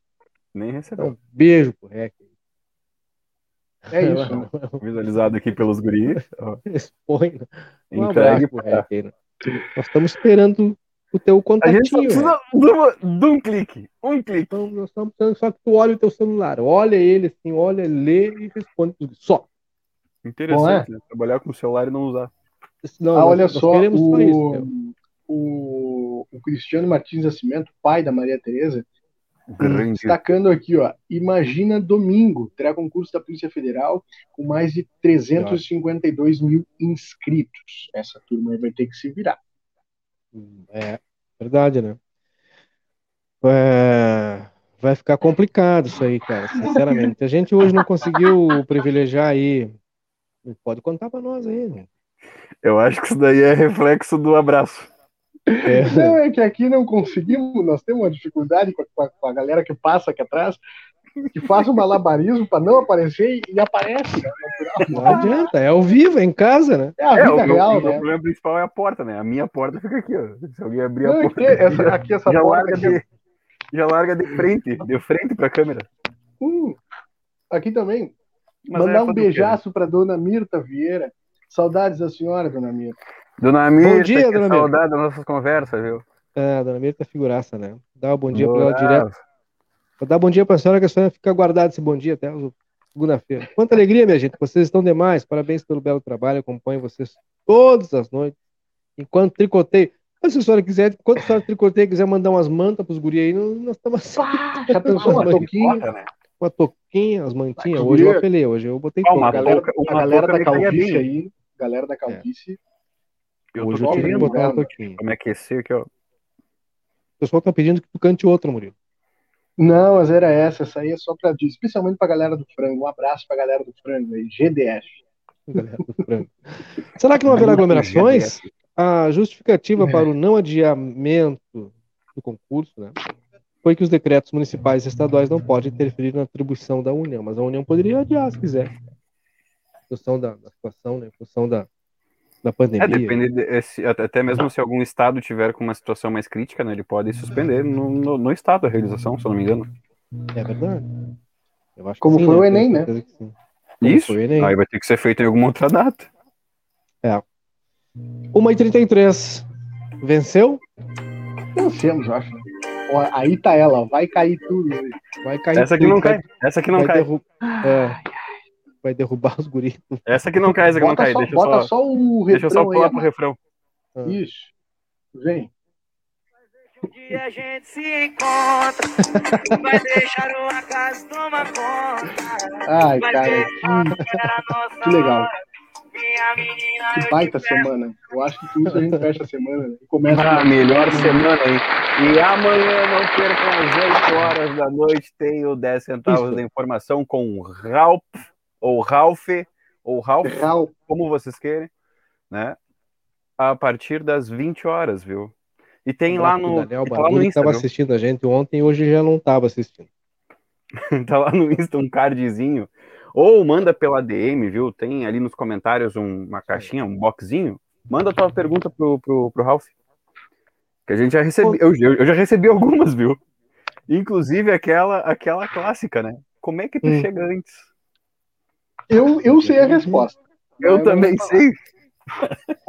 Nem recebeu. Um beijo pro Rec. É isso. (laughs) Visualizado aqui pelos guris. Expõe. Né? Um Entregue pro Rec aí, né? Nós estamos esperando o teu contatinho. A gente só precisa de, um clique. Um clique. Então, nós estamos precisando só que tu olhe o teu celular. Olha ele assim, olha, lê e responde tudo. Só. Interessante, é? né? Trabalhar com o celular e não usar. Não, ah, olha nós, só, nós o, isso, o, o, Cristiano Martins Nascimento, pai da Maria Tereza, Grande. destacando aqui, ó, imagina domingo, terá concurso da Polícia Federal com mais de 352 mil inscritos. Essa turma aí vai ter que se virar. É, verdade, né? É, vai ficar complicado isso aí, cara, sinceramente. A gente hoje não conseguiu privilegiar aí. Pode contar para nós aí, né? Eu acho que isso daí é reflexo do abraço. É. Não, é que aqui não conseguimos, nós temos uma dificuldade com a, com a galera que passa aqui atrás, que faz um malabarismo para não aparecer e aparece. Né? Não adianta, é ao vivo, é em casa, né? É a vida é, o real, meu, né? O problema principal é a porta, né? A minha porta fica aqui, ó. Se alguém abrir não, a porta. Aqui, essa, aqui, essa já, porta, larga aqui. de, já larga de frente, de frente para a câmera. Hum, aqui também. Mas Mandar é um beijaço para dona Mirta Vieira. Saudades da senhora, dona Mirta. Dona Mirta, bom dia, dona Mirta. saudade das nossas conversas, viu? É, a dona Mirta é figuraça, né? Dá um bom dia para ela direto. Vou dar bom dia para a senhora, que a senhora fica guardada esse bom dia até segunda-feira. Quanta alegria, minha gente. Vocês estão demais. Parabéns pelo belo trabalho. Acompanho vocês todas as noites. Enquanto tricoteio. Mas se a senhora quiser, enquanto a senhora tricoteia quiser mandar umas mantas para os guri aí, nós estamos assim. (laughs) Já pensou uma toquinha? Né? Uma toquinha, as mantinhas. Hoje eu apelei, hoje eu botei ah, uma galera, uma a galera da calvície aí, galera da calvície, é. Eu Hoje tô eu tive que botar um pouquinho. Como é aquecer aqui, ó. O pessoal tá pedindo que tu cante outra, Murilo. Não, mas era essa. Essa aí é só pra dizer, especialmente pra galera do frango. Um abraço pra galera do frango aí. GDF. (laughs) Galera do frango. Será que não haverá aglomerações? A justificativa para o não adiamento do concurso, né? Foi que os decretos municipais e estaduais não podem interferir na atribuição da União, mas a União poderia adiar se quiser. Em função da, da situação, né? Em função da, da pandemia. É, depende de, se, até mesmo se algum estado tiver com uma situação mais crítica, né, ele pode suspender no, no, no estado a realização, se eu não me engano. É verdade. Como sim, foi né? o Enem, né? Isso, Enem. aí vai ter que ser feito em alguma outra data. É. 1h33. Venceu? Vencemos, acho. Aí tá ela, vai cair tudo. Vai cair Essa aqui tudo, não cai. Essa aqui não cai. Derru... É vai derrubar os guris. Essa aqui não cai, essa aqui bota não cai. Só, deixa bota só, só o refrão Deixa eu só pular pro refrão. Ah. Isso. Vem. Um dia a gente se encontra, (laughs) vai deixar o acaso tomar conta. Ai, cara, que, (laughs) que legal. Que baita semana. Eu acho que com isso a gente fecha a semana. Né? Começa a melhor semana aí. E amanhã, não percam às 8 horas da noite, tem o 10 centavos da informação com Ralph ou Ralph, ou Ralph, Ralph, como vocês querem, né? A partir das 20 horas, viu? E tem lá no. Daniel tá lá no Insta, assistindo a gente ontem e hoje já não estava assistindo. (laughs) tá lá no Insta um cardzinho. Ou manda pela DM, viu? Tem ali nos comentários um, uma caixinha, um boxinho. Manda a tua pergunta pro, pro, pro Ralph. Que a gente já recebeu. Eu, eu já recebi algumas, viu? Inclusive aquela, aquela clássica, né? Como é que tu Hum. chega antes? Eu, eu sei a resposta. Eu Mas também vou falar. sei. (laughs)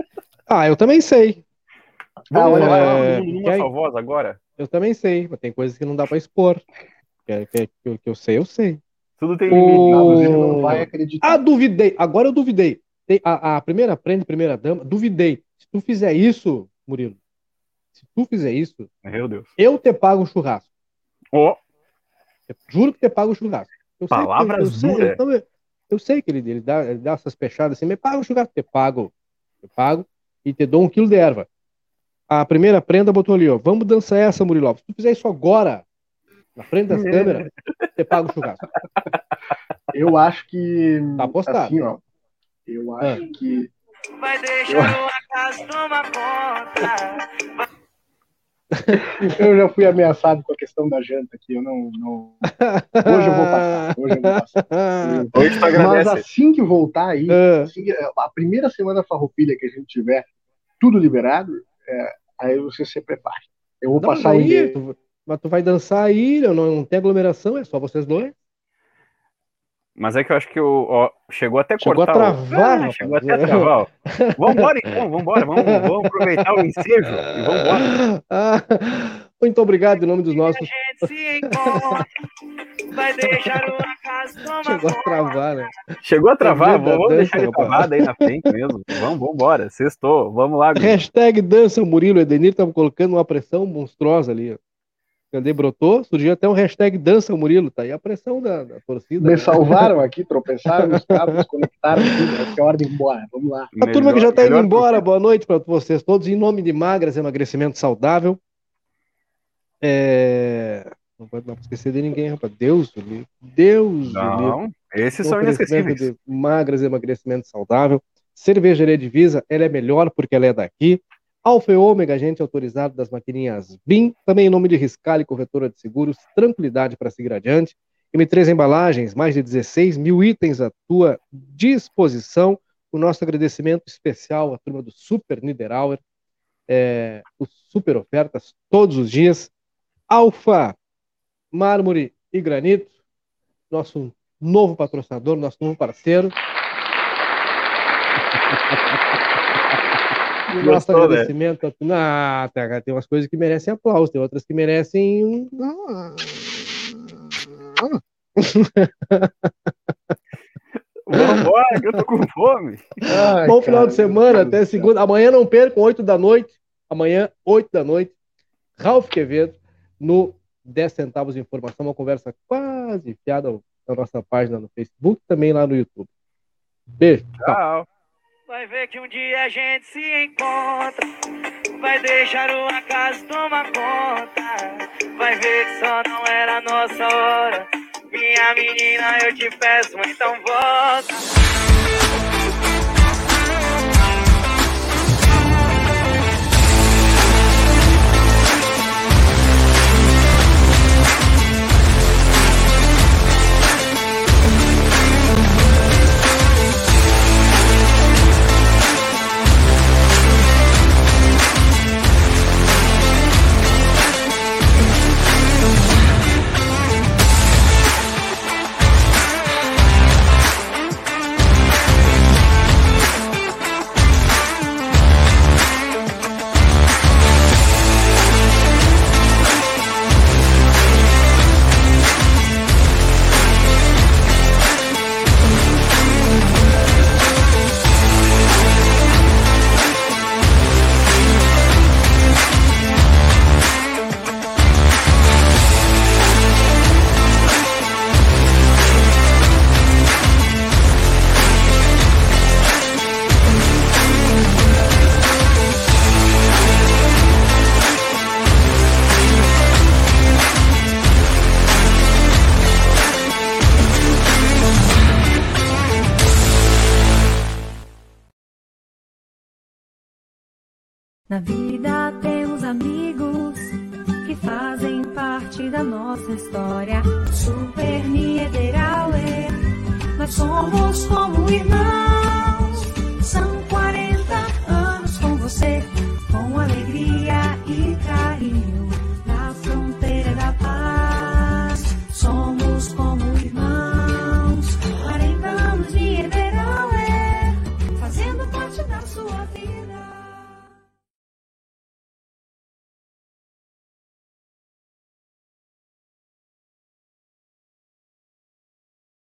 Ah, eu também sei. Vamos olha, lá, é, numa só voz agora. Eu também sei, mas tem coisas que não dá pra expor. Que, é- que, é- que eu- que eu sei, eu sei. Tudo tem O- limite. Inclusive, não vai acreditar. Ah, duvidei. Agora eu duvidei. Tem- A, a primeira prende, primeira dama, duvidei. Se tu fizer isso, Murilo, se tu fizer isso, Meu Deus. eu te pago um churrasco. Eu juro que te pago um churrasco. Eu sei que- Palavras eu sei, duras. eu, também- eu sei que ele, ele, dá, ele dá essas fechadas assim, me paga um churrasco, te pago. Eu pago e te dou um quilo de erva. A primeira prenda botou ali, ó. Vamos dançar essa, Murilo. Se tu fizer isso agora, na frente das (laughs) câmeras, te pago o churrasco. Eu acho que. Tá apostado. Assim, ó. Eu acho Ah. que. Vai deixar uma casa tomar conta. (laughs) Eu já fui ameaçado com a questão da janta aqui. Eu não. não... Hoje eu vou passar. Hoje eu vou passar. hoje Mas assim que voltar aí, Ah, assim, a primeira semana farroupilha que a gente tiver tudo liberado, é, aí você se prepare. Eu vou não, passar tu- mas tu vai dançar aí, não, não tem aglomeração, é só vocês dois. Mas é que eu acho que o. Ó, chegou até Chegou a cortar. o- travar, Ah, rapaz. chegou até a travar. Vambora então, vambora. Vamos, vamos aproveitar o ensejo e vambora. Ah, muito obrigado em nome dos A nossos. gente se encontra. Vai deixar uma casa tomar (laughs) Chegou a travar, né? Chegou a travar, da vamos dança, deixar ele travado aí na frente mesmo. Vamos, vambora. Sextou, vamos lá. Hashtag dança Murilo Edenir, estamos colocando uma pressão monstruosa ali. Ó. Cadê brotou? Surgiu até um hashtag dança Murilo, tá aí a pressão da, da torcida. Me né? salvaram aqui, (laughs) tropeçaram nos cabos, conectaram tudo. Que é hora de ir embora. Vamos lá. A turma que já Melhor- está indo melhor embora, boa noite para vocês todos. Em nome de Magras Emagrecimento Saudável. É... Não pode não esquecer de ninguém, rapaz. Deus, o livre. Deus. Não, esses são inesquecíveis. de magras emagrecimento saudável. Cervejaria Divisa, ela é melhor porque ela é daqui. Alfa e Ômega, agente autorizado das maquininhas BIM. Também em nome de Riscale, corretora de seguros. Tranquilidade para seguir adiante. M3 Embalagens, mais de 16 mil itens à tua disposição. O nosso agradecimento especial à turma do Super Niederauer. É, os super ofertas todos os dias. Alfa, mármore e granito. Nosso novo patrocinador, nosso novo parceiro. E o nosso Gostou, né? agradecimento. tá, tem umas coisas que merecem aplauso, tem outras que merecem. um- Vambora, (laughs) que eu tô com fome. Ai, Bom final cara, de semana, até segunda. Amanhã não percam, 8 da noite. Amanhã, 8 da noite. Ralph Quevedo, no 10 centavos de informação, uma conversa quase enfiada na nossa página no Facebook, também lá no YouTube. Beijo. Tchau. Tchau. Vai ver que um dia a gente se encontra. Vai deixar uma casa tomar conta. Vai ver que só não era a nossa hora. Minha menina, eu te peço, então volta. Na vida temos amigos que fazem parte da nossa história. Super Niederauer, nós somos